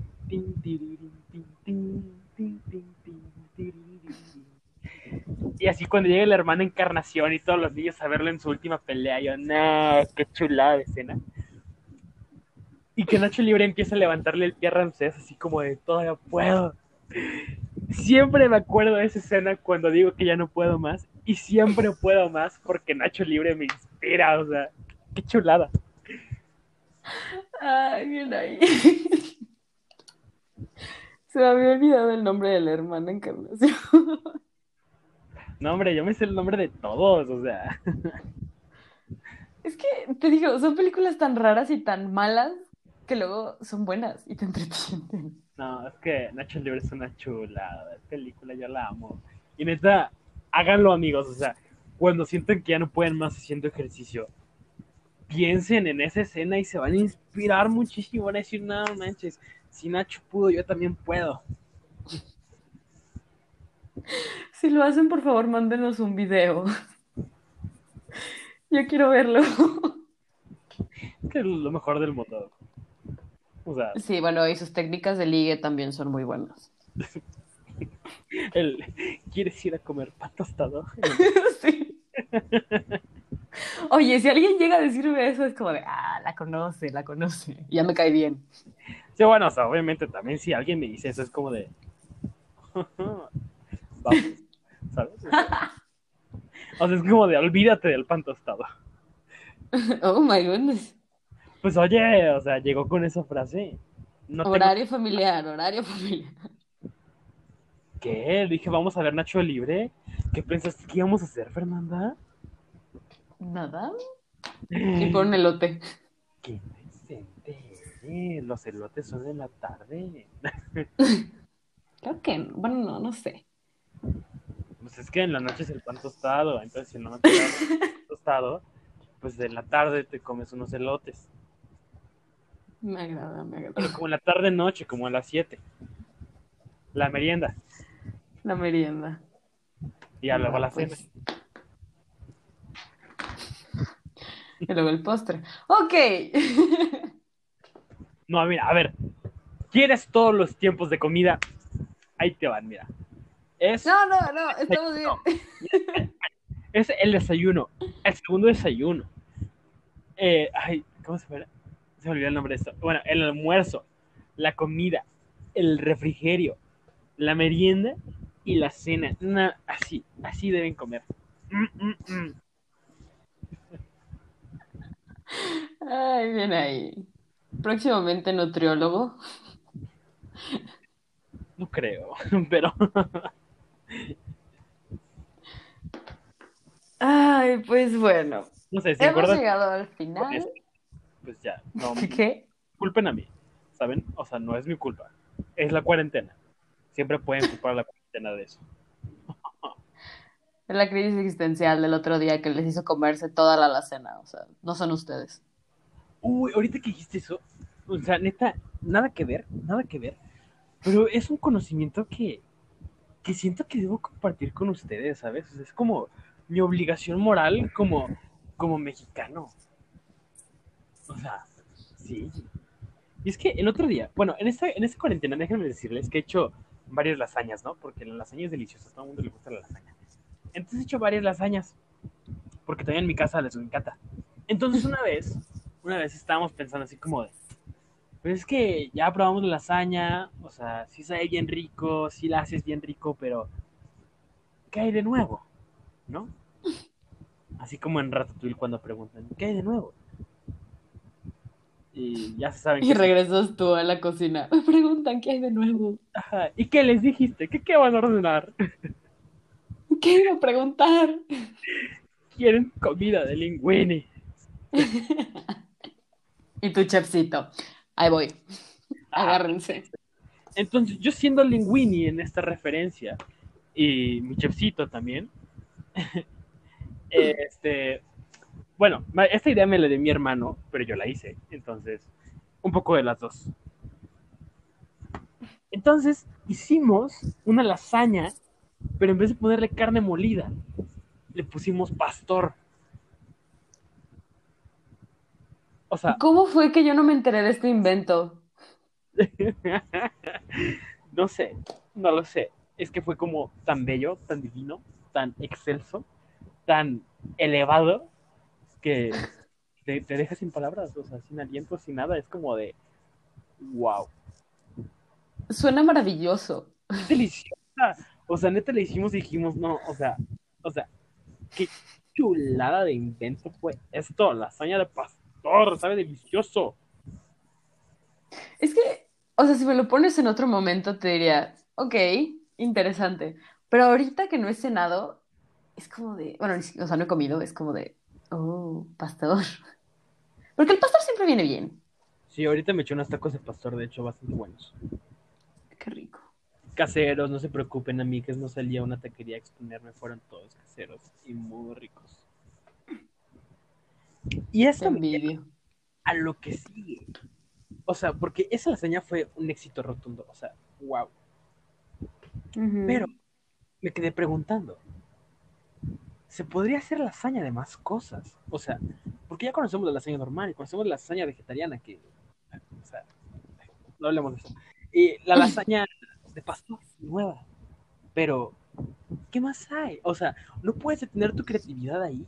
Y así cuando llega la hermana Encarnación y todos los niños a verlo en su última pelea, yo, no, qué chulada de escena. Y que Nacho Libre empieza a levantarle el pie a Ramsés, así como de, todavía puedo. Siempre me acuerdo de esa escena cuando digo que ya no puedo más. Y siempre puedo más porque Nacho Libre me inspira, o sea, qué chulada. Ay, bien ahí. Se me había olvidado el nombre de la hermana Encarnación. No, hombre, yo me sé el nombre de todos, o sea. Es que te digo, son películas tan raras y tan malas que luego son buenas y te entretienen. No, es que Nacho Libre es una chula película, yo la amo. Y neta, háganlo amigos, o sea, cuando sienten que ya no pueden más haciendo ejercicio, piensen en esa escena y se van a inspirar muchísimo, van a decir, no manches, si Nacho pudo, yo también puedo. Si lo hacen, por favor, mándenos un video. Yo quiero verlo. Es que es lo mejor del motor. O sea, Sí, bueno, y sus técnicas de ligue también son muy buenas. el, ¿quieres ir a comer pan tostado? Sí. Oye, si alguien llega a decirme eso, es como de, ah, la conoce, la conoce. Ya me cae bien. Sí, bueno, o sea, obviamente también si alguien me dice eso es como de... Vamos, ¿sabes? O sea, es como de olvídate del pan tostado. Oh my goodness. Pues oye, o sea, llegó con esa frase. No tengo Horario familiar, horario familiar. ¿Qué? Dije, vamos a ver Nacho Libre. ¿Qué pensaste que íbamos a hacer, Fernanda? Nada. Y por un elote. Qué eres. Los elotes son en la tarde. Creo que, no. bueno, no, no sé. Pues es que en la noche es el pan tostado. Entonces, si no pan tostado, pues en la tarde te comes unos elotes. Me agrada, me agrada. Pero como en la tarde-noche, como a las 7. La merienda. La merienda. Y luego la cena. Pues. Y luego el postre. Ok. No, mira, a ver. ¿Quieres todos los tiempos de comida? Ahí te van, mira. Es, No, no, no, estamos bien. es el desayuno. El segundo desayuno. Eh, ay, ¿cómo se llama? Se me olvidó el nombre de esto. Bueno, el almuerzo, la comida, el refrigerio, la merienda y la cena. Na- así, así deben comer. Mm, mm, mm. Ay, bien ahí. Próximamente nutriólogo. No creo, pero Ay, pues bueno. no sé, si Hemos llegado al final. pues ya, no, ¿Qué? culpen a mí, ¿saben? O sea, no es mi culpa, es la cuarentena. Siempre pueden culpar a la cuarentena de eso. Es la crisis existencial del otro día que les hizo comerse toda la alacena. O sea, no son ustedes. Uy, ahorita que dijiste eso, o sea, neta, nada que ver, nada que ver, pero es un conocimiento que, que siento que debo compartir con ustedes, ¿sabes? Es como mi obligación moral como, como mexicano. O sea, sí. Y es que el otro día, bueno, en esta, en esta cuarentena, déjenme decirles que he hecho varias lasañas, ¿no? Porque la lasaña es deliciosa, a todo el mundo le gusta la lasaña. Entonces he hecho varias lasañas, porque todavía en mi casa les encanta. Entonces una vez, una vez estábamos pensando así como de, pues es que ya probamos la lasaña, o sea, sí sabe bien rico, sí la haces bien rico, pero ¿qué hay de nuevo? ¿No? Así como en Ratatouille cuando preguntan, ¿qué hay de nuevo? Y ya se saben Y que... regresas tú a la cocina. Me preguntan qué hay de nuevo. Ajá, ¿Y qué les dijiste? ¿Qué, qué van a ordenar? ¿Qué iba a preguntar? Quieren comida de linguini. Y tu chefcito. Ahí voy. Agárrense. Entonces, yo siendo linguini en esta referencia, y mi chefcito también, este, bueno, esta idea me la dio mi hermano, pero yo la hice, entonces, un poco de las dos. Entonces, hicimos una lasaña, pero en vez de ponerle carne molida, le pusimos pastor. O sea, ¿Cómo fue que yo no me enteré de este invento? no sé, no lo sé. Es que fue como tan bello, tan divino, tan excelso, tan elevado, que te, te deja sin palabras, o sea, sin aliento, sin nada. Es como de, wow, Suena maravilloso. es deliciosa. O sea, neta le hicimos y dijimos, no, o sea, o sea, qué chulada de invento fue esto, lasaña de pastor, sabe delicioso. Es que, o sea, si me lo pones en otro momento, te diría, ok, interesante. Pero ahorita que no he cenado, es como de, bueno, o sea, no he comido, es como de, Oh, pastor. Porque el pastor siempre viene bien. Sí, ahorita me eché unos tacos de pastor, de hecho, bastante buenos. Qué rico. Caseros, no se preocupen, amigues, no salía a una taquería a exponerme, fueron todos caseros y muy ricos. Y esto me a lo que sigue. O sea, porque esa lasaña fue un éxito rotundo, o sea, wow. Pero me quedé preguntando, ¿se podría hacer lasaña de más cosas? O sea, porque ya conocemos la lasaña normal, conocemos la lasaña vegetariana, que, o sea, no hablemos de eso. Y la lasaña de pastor, nueva. Pero, ¿qué más hay? O sea, no puedes detener tu creatividad ahí.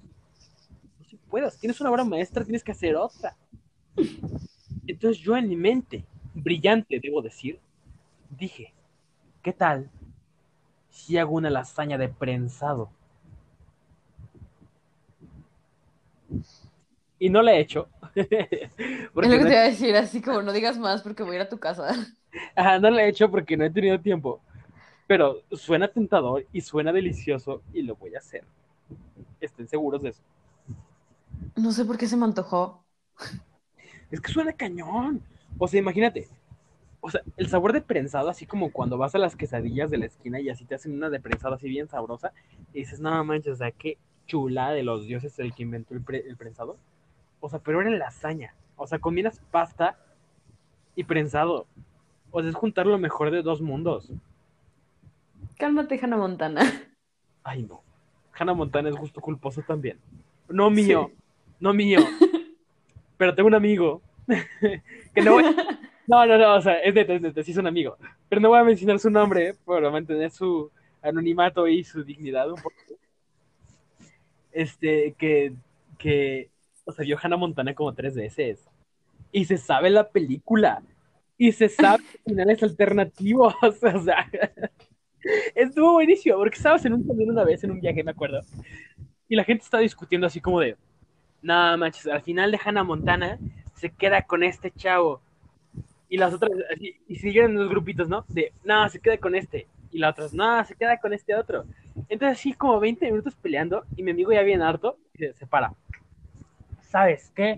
Si tienes una obra maestra, tienes que hacer otra. Entonces yo en mi mente, brillante, debo decir, dije, ¿qué tal si hago una lasaña de prensado? Y no la he hecho. Es lo que no, te iba a decir, así como no digas más porque voy a ir a tu casa. Ajá, no la he hecho porque no he tenido tiempo. Pero suena tentador y suena delicioso y lo voy a hacer. Estén seguros de eso. No sé por qué se me antojó. Es que suena cañón. O sea, imagínate. O sea, el sabor de prensado, así como cuando vas a las quesadillas de la esquina y así te hacen una de prensado así bien sabrosa, y dices, no manches, o sea, qué chula de los dioses el que inventó el, pre- el prensado. O sea, pero era lasaña. O sea, combinas pasta y prensado. O sea, es juntar lo mejor de dos mundos. Cálmate, Hannah Montana. Ay, no. Hannah Montana es gusto culposo también. No mío. Sí. No mío. Pero tengo un amigo que no voy... No, no, no, o sea, es neta, es neta, sí es un amigo. Pero no voy a mencionar su nombre para mantener su anonimato y su dignidad un poco. Este, que, que, o sea, vio Hannah Montana como tres veces. Y se sabe la película. Y se sabe finales alternativos. O sea, estuvo buenísimo, porque estabas en un camión una vez, en un viaje, me acuerdo. Y la gente estaba discutiendo así como de, nada manches, al final de Hannah Montana se queda con este chavo. Y las otras, así, y siguieron los grupitos, ¿no? De, no, se queda con este. Y la otra, no, se queda con este otro. Entonces, así como 20 minutos peleando, y mi amigo ya bien harto, y se separa. ¿Sabes qué?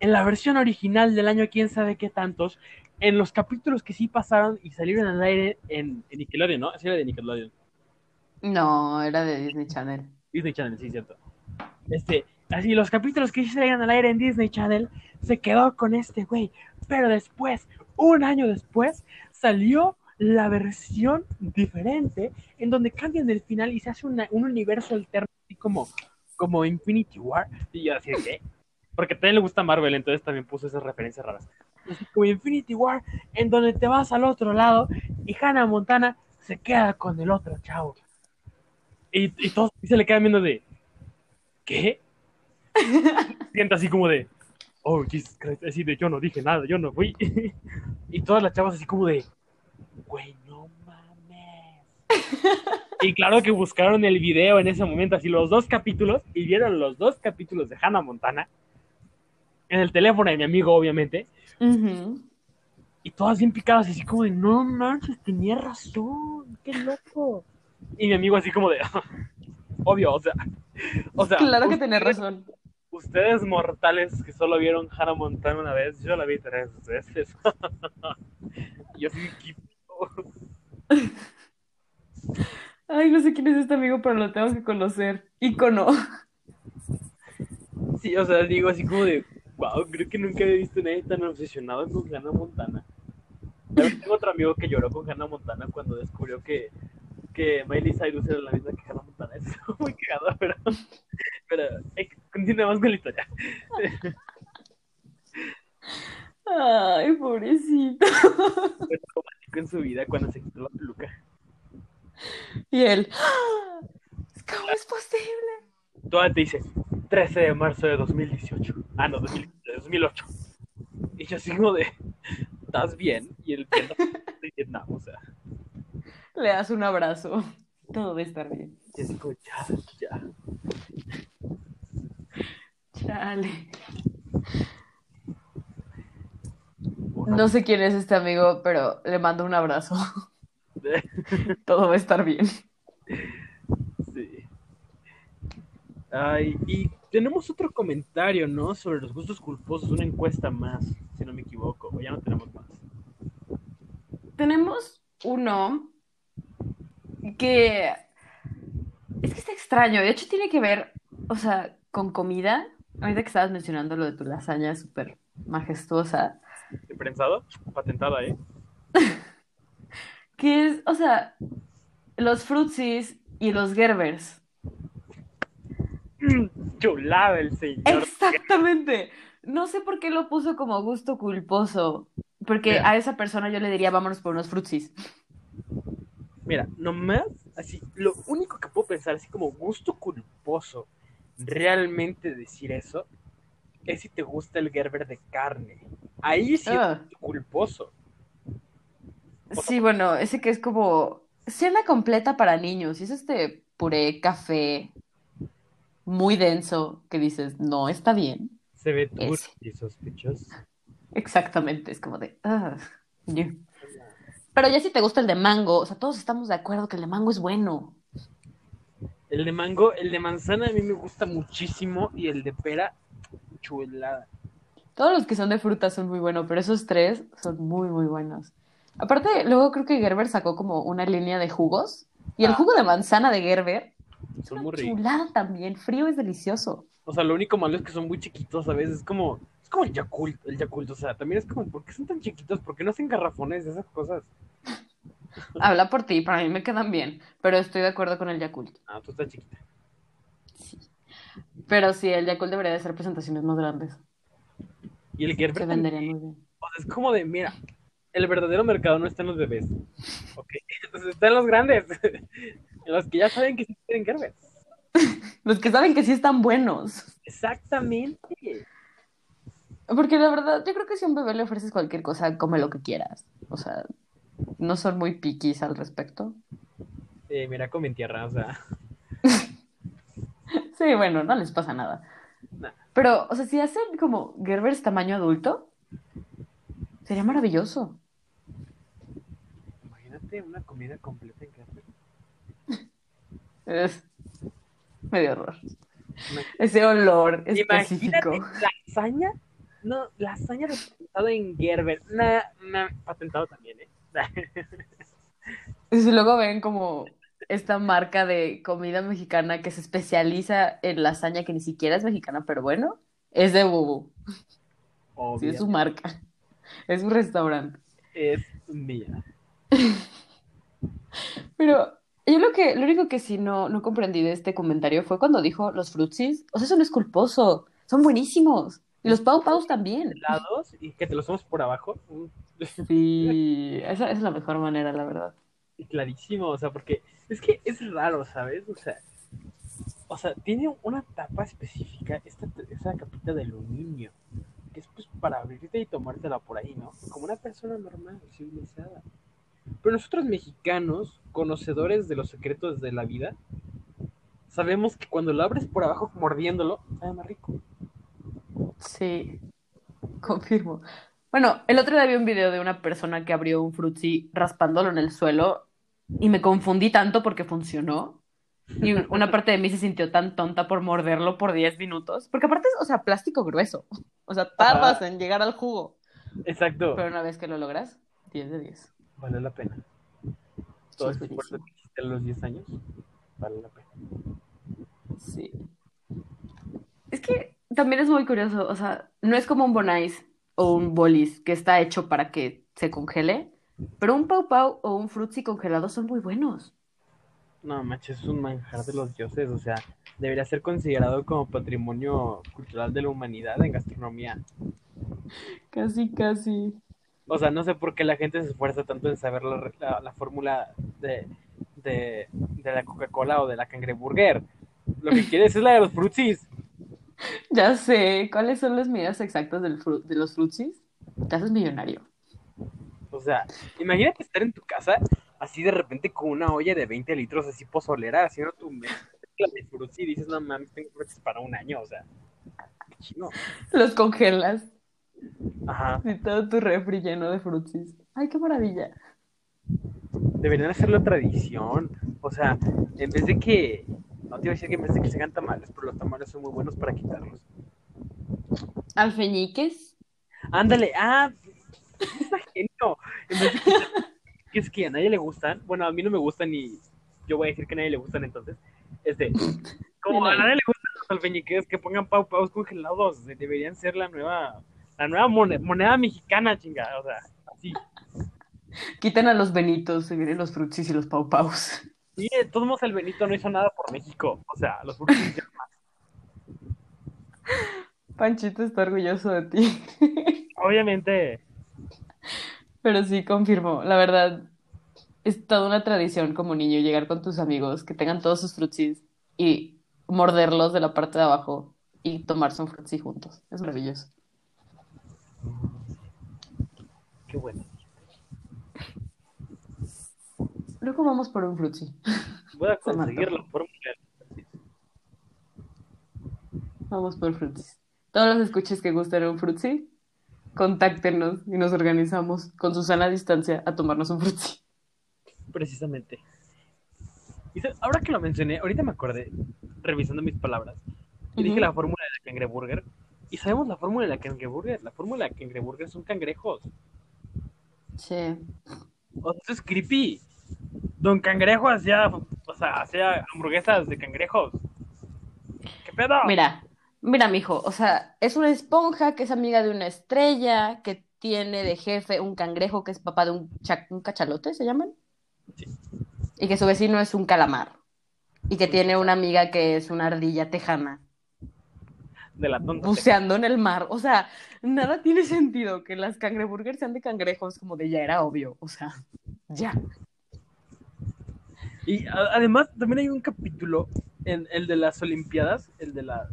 En la versión original del año, quién sabe qué tantos, en los capítulos que sí pasaron y salieron al aire en, en Nickelodeon, ¿no? Sí era de Nickelodeon. No, era de Disney Channel. Disney Channel, sí, cierto. Este, así, los capítulos que salían al aire en Disney Channel, se quedó con este güey. Pero después, un año después, salió la versión diferente, en donde cambian el final y se hace una- un universo alterno, así como, como Infinity War. Y yo así, ¿qué? Porque también le gusta Marvel, entonces también puso esas referencias raras. Así como Infinity War, en donde te vas al otro lado y Hannah Montana se queda con el otro chavo. Y, y todos se le quedan viendo de, ¿qué? Sienta así como de, oh, Jesus Christ, así de, yo no dije nada, yo no fui. y todas las chavas así como de, güey, no mames. y claro que buscaron el video en ese momento, así los dos capítulos, y vieron los dos capítulos de Hannah Montana, en el teléfono de mi amigo, obviamente, y todas bien picadas, así como de, no manches, tenía razón, qué loco. Y mi amigo así como de, obvio, o sea, o sea, Claro que tenés razón. Ustedes mortales que solo vieron Hannah Montana una vez, yo la vi tres veces. yo ¿qué pedo? Ay, no sé quién es este amigo, pero lo tengo que conocer. Ícono. Sí, o sea, digo así como de, wow, creo que nunca había visto a nadie tan obsesionado con Hannah Montana. También tengo otro amigo que lloró con Hannah Montana cuando descubrió que, que Miley Cyrus era la misma que Hannah Montana. Es muy cagado, pero, pero eh, continuemos con la historia. Ay, pobrecito. Fue traumático en su vida cuando se quitó la peluca. Y él, ¡ah! ¿cómo es posible? Toda te dice 13 de marzo de 2018. Ah, no, 2000 de 2008. Y yo como de, ¿estás bien? Y él que no, de Vietnam, o sea, Le das un abrazo. Todo va a estar bien. y así como, ya, ya. Chale. No sé quién es este amigo, pero le mando un abrazo. Todo va a estar bien. Sí. Ay, y tenemos otro comentario, ¿no? Sobre los gustos culposos, una encuesta más, si no me equivoco, o ya no tenemos más. Tenemos uno que es que está extraño. De hecho, tiene que ver, o sea, con comida. Ahorita que estabas mencionando lo de tu lasaña súper majestuosa. ¿De prensado? Patentada, ¿eh? Que es, o sea, los frutsis y los gerbers. Chulada el señor. Exactamente. No sé por qué lo puso como gusto culposo. Porque Mira. a esa persona yo le diría, vámonos por unos frutsis. Mira, nomás, así, lo único que puedo pensar, así como gusto culposo, realmente decir eso, es si te gusta el Gerber de carne. Ahí sí Ah. es gusto culposo. Sí, bueno, ese que es como cena completa para niños. Y es este puré, café, muy denso, que dices, no, está bien. Se ve turbio y sospechoso. Exactamente, es como de... ah. Pero ya si te gusta el de mango, o sea, todos estamos de acuerdo que el de mango es bueno. El de mango, el de manzana a mí me gusta muchísimo y el de pera, chulada. Todos los que son de fruta son muy buenos, pero esos tres son muy, muy buenos. Aparte, luego creo que Gerber sacó como una línea de jugos. Y el Ah. jugo de manzana de Gerber es Son una muy ricos. chulada también. Frío es delicioso. O sea, lo único malo es que son muy chiquitos a veces, es como, es como el Yakult, el Yakult, o sea, también es como, ¿por qué son tan chiquitos? ¿Por qué no hacen garrafones de esas cosas? Habla por ti, para mí me quedan bien. Pero estoy de acuerdo con el Yakult. Ah, tú estás chiquita. Pero sí, el Yakult debería de hacer presentaciones más grandes. Y el Gerber Se también, venderían muy bien. o sea, es como de, mira, el verdadero mercado no está en los bebés, ¿ok? Entonces está en los grandes, en los que ya saben que sí tienen Gerber. Los que saben que sí están buenos. Exactamente. Porque la verdad, yo creo que si a un bebé le ofreces cualquier cosa, come lo que quieras. O sea, no son muy piquis al respecto. Eh, mira, con mi tierra, o sea, Sí, bueno, no les pasa nada. Nah. Pero, o sea, si hacen como Gerbers tamaño adulto, sería maravilloso. imagínate una comida completa en Gerber. Es medio horror. Imagínate- Ese olor específico. Imagínate lasaña, no, lasaña representada en Gerber, nah, nah, patentado también, ¿eh? Y si luego ven como esta marca de comida mexicana que se especializa en lasaña que ni siquiera es mexicana, pero bueno, es de Bubu. Sí, es su marca. Es un restaurante. es mía. Pero yo lo que, lo único que sí no, no comprendí de este comentario fue cuando dijo los frutsis. O sea, eso no es culposo. Son buenísimos. Y los pau paus también. Helados y que te los somos por abajo. mm, Sí, esa es la mejor manera, la verdad. Clarísimo, o sea, porque es que es raro, ¿sabes? O sea, o sea, tiene una tapa específica, esta, esa capita de aluminio, que es pues para abrirte y tomártela por ahí, ¿no? Como una persona normal, civilizada. Pero nosotros mexicanos, conocedores de los secretos de la vida, sabemos que cuando lo abres por abajo mordiéndolo, sabe más rico. Sí, confirmo. Bueno, el otro día vi un video de una persona que abrió un frutzi raspándolo en el suelo y me confundí tanto porque funcionó. Y una parte de mí se sintió tan tonta por morderlo por 10 minutos. Porque aparte es, o sea, plástico grueso. O sea, tardas en llegar al jugo. Exacto, Pero una vez que lo logras, 10 de 10. vale la pena. Todo Sí, esfuerzo que hiciste a los 10 años, vale la pena. Sí. Es que también es muy curioso, o sea, no es como un Bonais o un Bolis que está hecho para que se congele, pero un Pau Pau o un Fruitsy congelado son muy buenos. No, manches, es un manjar de los dioses, o sea, debería ser considerado como patrimonio cultural de la humanidad en gastronomía. Casi, casi. O sea, no sé por qué la gente se esfuerza tanto en saber la, la- la fórmula de, de, de la Coca-Cola o de la cangreburger. Lo que quieres es la de los frutsis. Ya sé, ¿cuáles son las medidas exactas del fru- de los Fruitsys? Te haces millonario. O sea, imagínate estar en tu casa así de repente con una olla de 20 litros así pozolera haciendo tu mezcla de frutsis y dices, no mames, tengo frutsis para un año, o sea, qué chino. Los congelas Ajá. y todo tu refri lleno de Fruitsys. Ay, qué maravilla. Deberían hacerlo tradición. O sea, en vez de que No te iba a decir que me que se hagan tamales, pero los tamales son muy buenos para quitarlos. ¿Alfeñiques? Ándale, ah, está genio. En vez de quitar- que es que a nadie le gustan. Bueno, a mí no me gustan y yo voy a decir que a nadie le gustan entonces. Este, como a nadie le gustan los alfeñiques que pongan pau paus congelados, de- deberían ser la nueva, la nueva moneda, moneda mexicana, chingada. O sea, sí. Quitan a los benitos, se vienen los frutsis y los pau paus. Sí, de todos modos el Benito no hizo nada por México. O sea, los hicieron más. Panchito está orgulloso de ti. Obviamente, Pero sí, confirmo. La verdad, es toda una tradición como niño llegar con tus amigos, que tengan todos sus frutsis y morderlos de la parte de abajo y tomarse un frutsi juntos. Es maravilloso. qué bueno. Luego vamos por un frutsi. Voy a conseguir la fórmula. Vamos por frutsis. Todos los escuches que gusten un frutsi, contáctenos y nos organizamos con Susana distancia a tomarnos un frutsi. Precisamente. Y ahora que lo mencioné, ahorita me acordé, revisando mis palabras, y dije la fórmula de la cangreburger. Y sabemos la fórmula de la cangreburger. La fórmula de la cangreburger son cangrejos. Sí. O sea, eso es creepy. Don Cangrejo hacía, o sea, hacía hamburguesas de cangrejos. ¿Qué pedo? Mira, mira, mijo, o sea, es una esponja que es amiga de una estrella, que tiene de jefe un cangrejo que es papá de un, cha- un cachalote, ¿se llaman? Sí. Y que su vecino es un calamar. Y que tiene una amiga que es una ardilla tejana, De la tonta. buceando en el mar. O sea, nada tiene sentido que las cangreburgers sean de cangrejos, como de ya era obvio. O sea, ya. Y a- además también hay un capítulo en el de las Olimpiadas, el de la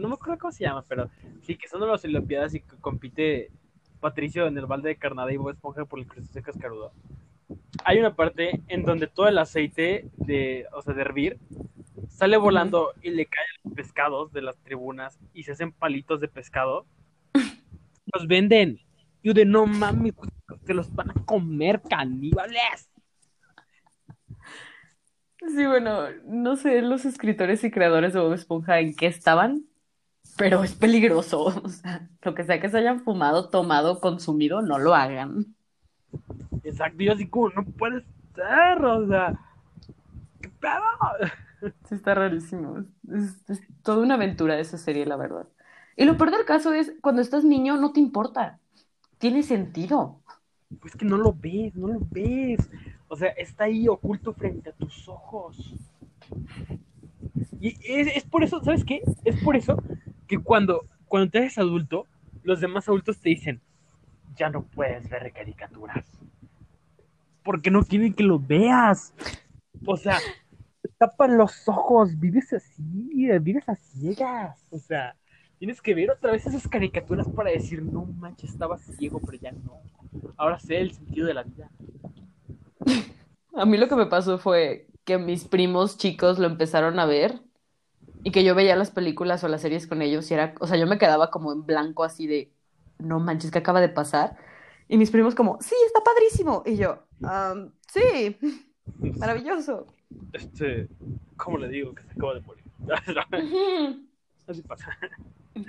no me acuerdo cómo se llama, pero sí que son de las Olimpiadas y que compite Patricio en el balde de carnada y Bob Esponja por el crustáceo cascarudo. Hay una parte en donde todo el aceite de, o sea, de hervir sale volando y le caen los pescados de las tribunas y se hacen palitos de pescado. Los venden. Y yo de no mames, te los van a comer caníbales. Sí, bueno, no sé los escritores y creadores de Bob Esponja en qué estaban, pero es peligroso. O sea, lo que sea que se hayan fumado, tomado, consumido, no lo hagan. Exacto, yo así como, no puede ser, o sea, ¿qué pedo? Sí, está rarísimo. Es, es toda una aventura esa serie, la verdad. Y lo peor del caso es, cuando estás niño, no te importa. Tiene sentido. Pues que no lo ves, no lo ves. O sea, está ahí oculto frente a tus ojos. Y es, es por eso, ¿sabes qué? Es por eso que cuando, cuando te haces adulto, los demás adultos te dicen, ya no puedes ver caricaturas. Porque no quieren que lo veas. O sea, tapan los ojos, vives así, vives a ciegas. O sea, tienes que ver otra vez esas caricaturas para decir, no manches, estaba ciego, pero ya no. Ahora sé el sentido de la vida. A mí lo que me pasó fue que mis primos chicos lo empezaron a ver y que yo veía las películas o las series con ellos y era, o sea, yo me quedaba como en blanco así de, no manches, ¿qué acaba de pasar? Y mis primos como, sí, está padrísimo. Y yo, "Am, sí, maravilloso. Este, ¿cómo le digo que se acaba de morir? Así pasa.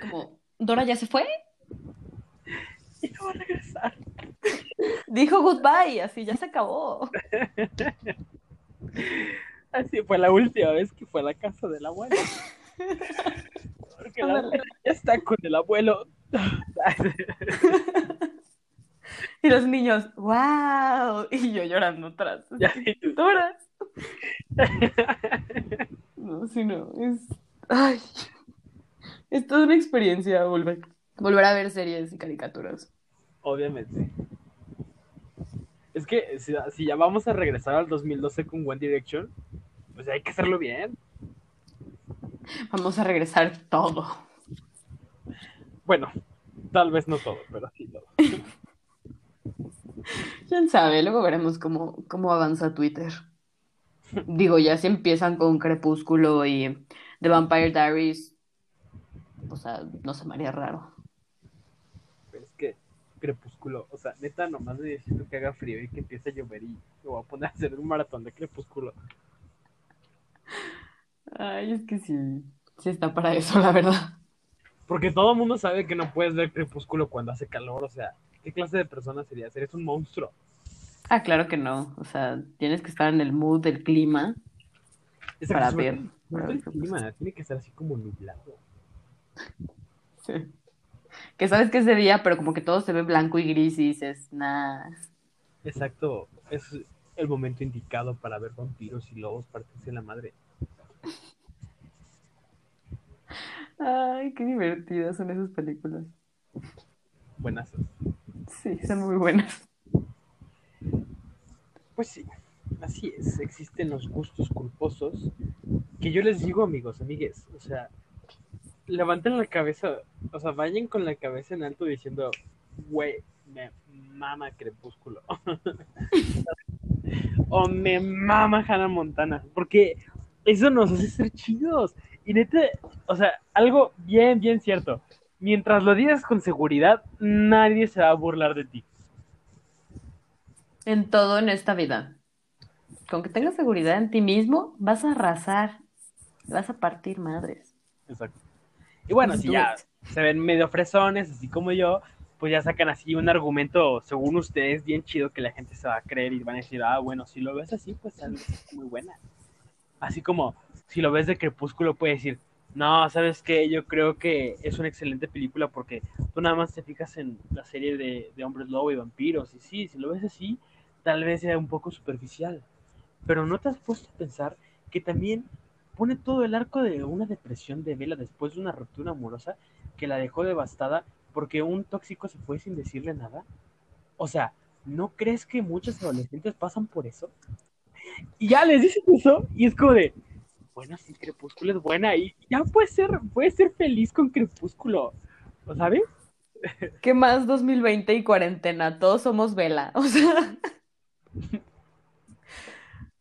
Como, ¿Dora ya se fue? Y no va a regresar. Dijo goodbye, así ya se acabó. Así fue la última vez que fue a la casa del abuelo. Porque la abuela ya está con el abuelo. Y los niños, wow. Y yo llorando atrás. Ya, Dora. No, sí, no, es... Ay, es toda una experiencia volver, volver a ver series y caricaturas. Obviamente. Es que si, si ya vamos a regresar al 2012 con One Direction, pues hay que hacerlo bien. Vamos a regresar todo. Bueno, tal vez no todo, pero sí todo. Quién sabe, luego veremos cómo, cómo avanza Twitter. Digo, ya si empiezan con Crepúsculo y The Vampire Diaries, o sea, no se me haría raro. Crepúsculo, o sea, neta, nomás necesito que haga frío y que empiece a llover y me voy a poner a hacer un maratón de Crepúsculo. Ay, es que sí, sí está para eso, la verdad. Porque todo el mundo sabe que no puedes ver Crepúsculo cuando hace calor, o sea, ¿qué clase de persona serías? Eres un monstruo. Ah, claro que no. O sea, tienes que estar en el mood del clima para ver. ver el clima, tiene que estar así como nublado. Sí. Que sabes que es de día, pero como que todo se ve blanco y gris y dices, nah. Exacto, es el momento indicado para ver vampiros y lobos partirse la madre. Ay, qué divertidas son esas películas. Buenas. Sí, son muy buenas. Pues sí, así es, existen los gustos culposos que yo les digo, amigos, amigues, o sea, levanten la cabeza, o sea, vayan con la cabeza en alto diciendo, güey, me mama Crepúsculo. o me mama Hannah Montana, porque eso nos hace ser chidos. Y neta, o sea, algo bien, bien cierto. Mientras lo digas con seguridad, nadie se va a burlar de ti. En todo en esta vida. Con que tengas seguridad en ti mismo, vas a arrasar. Vas a partir madres. Exacto. Y bueno, Just si ya it. se ven medio fresones, así como yo, pues ya sacan así un argumento, según ustedes, bien chido que la gente se va a creer y van a decir, ah, bueno, si lo ves así, pues tal es muy buena. Así como, si lo ves de Crepúsculo, puedes decir, no, ¿sabes qué? Yo creo que es una excelente película porque tú nada más te fijas en la serie de, de hombres lobo y vampiros. Y sí, si lo ves así, tal vez sea un poco superficial. Pero no te has puesto a pensar que también pone todo el arco de una depresión de Vela después de una ruptura amorosa que la dejó devastada porque un tóxico se fue sin decirle nada. O sea, ¿no crees que muchos adolescentes pasan por eso? Y ya les dices eso y es como de, bueno, sí, Crepúsculo es buena y ya puedes ser, puedes ser feliz con Crepúsculo, ¿lo sabes? ¿Qué más 2020 y cuarentena? Todos somos vela. O sea.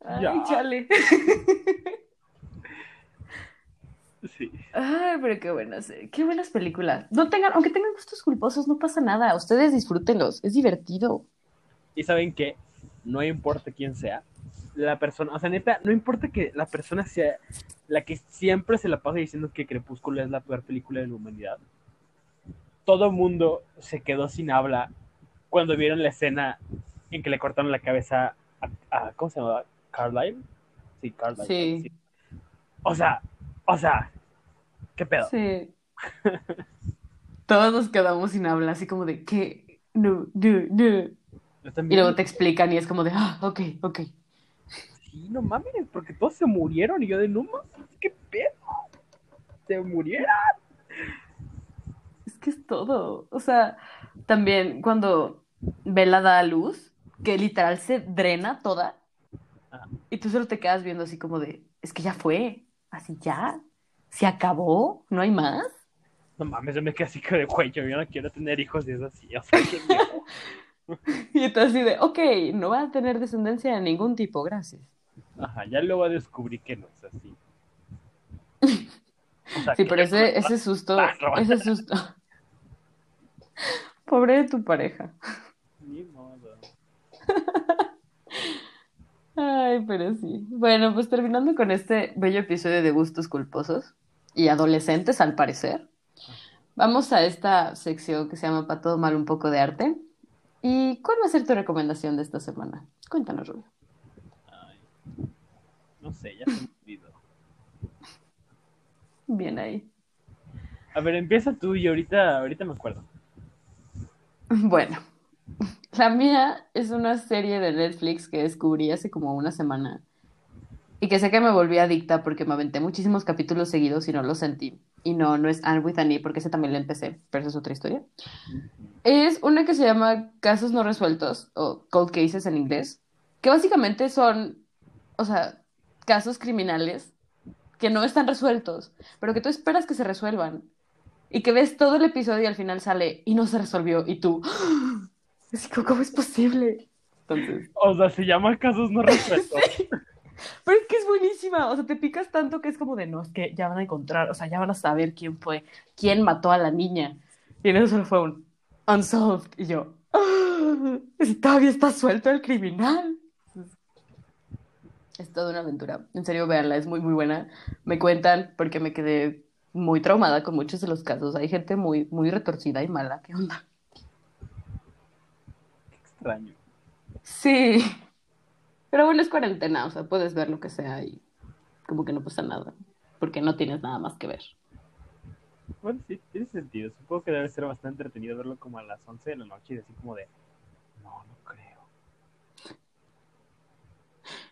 Ay, Ya. chale. Sí. Ay, pero qué buenas, qué buenas películas. No tengan, aunque tengan gustos culposos, no pasa nada. Ustedes disfrútenlos, es divertido. Y saben que no importa quién sea, la persona, o sea, neta, no importa que la persona sea la que siempre se la pasa diciendo que Crepúsculo es la peor película de la humanidad. Todo mundo se quedó sin habla cuando vieron la escena en que le cortaron la cabeza a, a- ¿cómo se llamaba? Carlyle. Sí, Carlyle. Sí. O sea, o sea, ¿qué pedo? Sí. Todos nos quedamos sin hablar, así como de que no, no, no. Y luego te explican y es como de, ah, ok, ok. Sí, no mames, porque todos se murieron y yo de no mames, ¿qué pedo? Se murieron. Es que es todo. O sea, también cuando Bella da a luz, que literal se drena toda, Ah. y tú solo te quedas viendo así como de, es que ya fue, así ya, se acabó, no hay más. No mames, yo me quedé así como de cuello, yo no quiero tener hijos y es así, o sea. Y entonces así de, ok, no va a tener descendencia de ningún tipo, gracias. Ajá, ya luego descubrí que no es así. O sea, Sí, que pero ese, ese susto, ese susto. Pobre de tu pareja. Ni modo. Ay, pero sí. Bueno, pues terminando con este bello episodio de gustos culposos y adolescentes, al parecer, vamos a esta sección que se llama Para todo mal un poco de arte. ¿Y cuál va a ser tu recomendación de esta semana? Cuéntanos, Rubio. Ay, no sé, ya se me olvidó. Bien ahí. A ver, empieza tú y ahorita, ahorita me acuerdo. Bueno, la mía es una serie de Netflix que descubrí hace como una semana y que sé que me volví adicta porque me aventé muchísimos capítulos seguidos y no los sentí. Y no, no es Anne with an E porque ese también lo empecé, pero esa es otra historia. Es una que se llama Casos no resueltos o Cold Cases en inglés, que básicamente son, o sea, casos criminales que no están resueltos, pero que tú esperas que se resuelvan y que ves todo el episodio y al final sale y no se resolvió y tú. así como, ¿cómo es posible? Entonces, O sea, se llama casos no resueltos. pero es que es buenísima, o sea, te picas tanto que es como de, no, es que ya van a encontrar, o sea, ya van a saber quién fue, quién mató a la niña. Y en eso solo fue un unsolved y yo, ¡Ah! todavía está suelto el criminal. Es toda una aventura. En serio, véanla, es muy, muy buena. Me cuentan porque me quedé muy traumada con muchos de los casos. Hay gente muy, muy retorcida y mala. ¿Qué onda? Extraño. Sí. Pero bueno, es cuarentena, o sea, puedes ver lo que sea y como que no pasa nada, porque no tienes nada más que ver. Bueno, sí, tiene sentido. Supongo que debe ser bastante entretenido verlo como a las 11 de la noche y decir como de, no, no creo.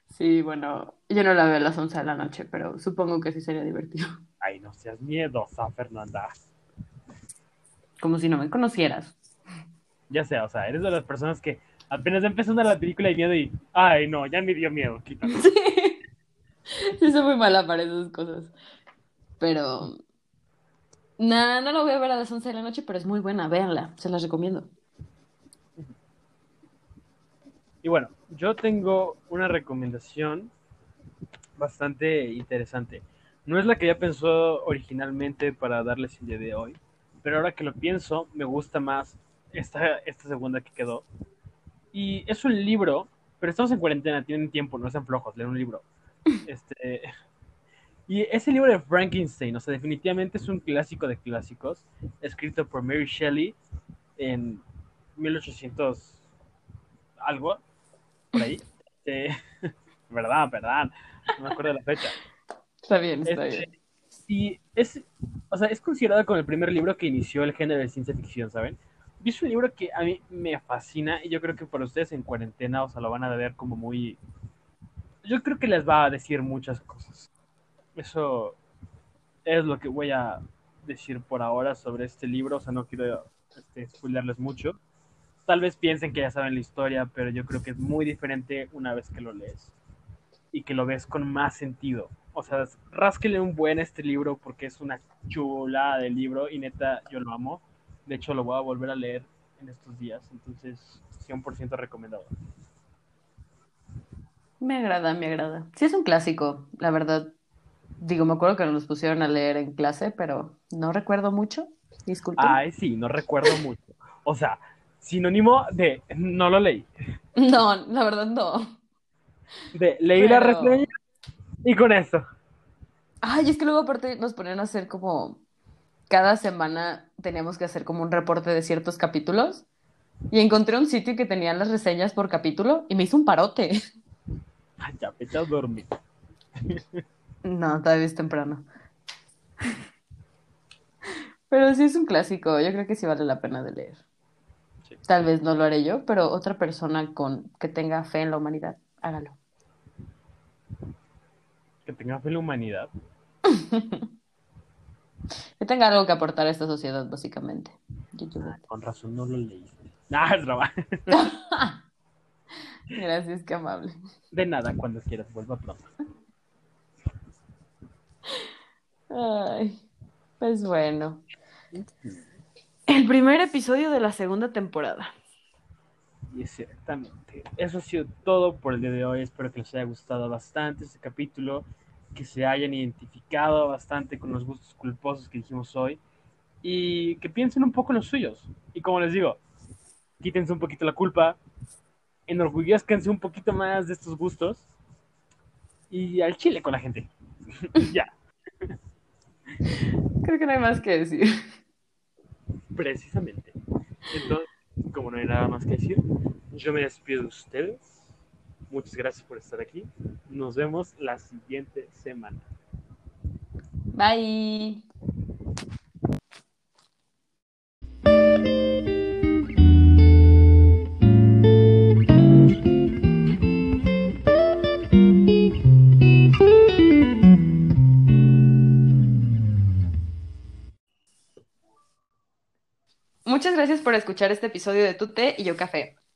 Sí, bueno, yo no la veo a las 11 de la noche, pero supongo que sí sería divertido. Ay, no seas miedosa, Fernanda. Como si no me conocieras. Ya sea, o sea, eres de las personas que apenas empezando la película de miedo y, ay, no, ya me dio miedo, quítalo. Sí. Sí, soy muy mala para esas cosas. Pero, nada, no la voy a ver a las 11 de la noche, pero es muy buena, véanla, se las recomiendo. Y bueno, yo tengo una recomendación bastante interesante. No es la que ya pensó originalmente para darles el día de hoy, pero ahora que lo pienso, me gusta más esta, esta segunda que quedó. Y es un libro, pero estamos en cuarentena, tienen tiempo, no sean flojos, leen un libro. Este, y ese libro de Frankenstein, o sea, definitivamente es un clásico de clásicos, escrito por Mary Shelley en 1800 algo, por ahí. Este, verdad, verdad, no me acuerdo de la fecha. Está bien, está Este, bien. y es, o sea, es considerado como el primer libro que inició el género de ciencia ficción, ¿saben? Y un libro que a mí me fascina y yo creo que para ustedes en cuarentena, o sea, lo van a ver como muy... Yo creo que les va a decir muchas cosas. Eso es lo que voy a decir por ahora sobre este libro, o sea, no quiero este, mucho. Tal vez piensen que ya saben la historia, pero yo creo que es muy diferente una vez que lo lees y que lo ves con más sentido. O sea, rásquele un buen este libro porque es una chulada de libro y neta, yo lo amo. De hecho, lo voy a volver a leer en estos días, entonces 100% recomendado. Me agrada, me agrada. Sí, es un clásico, la verdad. Digo, me acuerdo que nos pusieron a leer en clase, pero no recuerdo mucho. Disculpen. Ay, sí, no recuerdo mucho. O sea, sinónimo de no lo leí. No, la verdad no. De leí la reseña y con eso. Ay, es que luego aparte nos ponían a hacer como cada semana teníamos que hacer como un reporte de ciertos capítulos y encontré un sitio que tenía las reseñas por capítulo y me hizo un parote. Ay, ya, vete a dormir. No, todavía es temprano. Pero sí es un clásico, yo creo que sí vale la pena de leer. Sí. Tal vez no lo haré yo, pero otra persona con que tenga fe en la humanidad, hágalo. Que tenga fe en la humanidad. Que tenga algo que aportar a esta sociedad, básicamente. YouTube. Con razón no lo leíste. Ah, es broma. Gracias, qué amable. De nada, cuando quieras, vuelva pronto. Ay, pues bueno. El primer episodio de la segunda temporada. Y exactamente. Eso ha sido todo por el día de hoy. Espero que les haya gustado bastante este capítulo, que se hayan identificado bastante con los gustos culposos que dijimos hoy y que piensen un poco en los suyos. Y como les digo, quítense un poquito la culpa, enorgullezcanse un poquito más de estos gustos y al chile con la gente. ya, Creo que no hay más que decir. precisamente. Entonces, como no hay nada más que decir, yo me despido de ustedes. Muchas gracias por estar aquí. Nos vemos la siguiente semana. Bye. Muchas gracias por escuchar este episodio de Tu Té y Yo Café.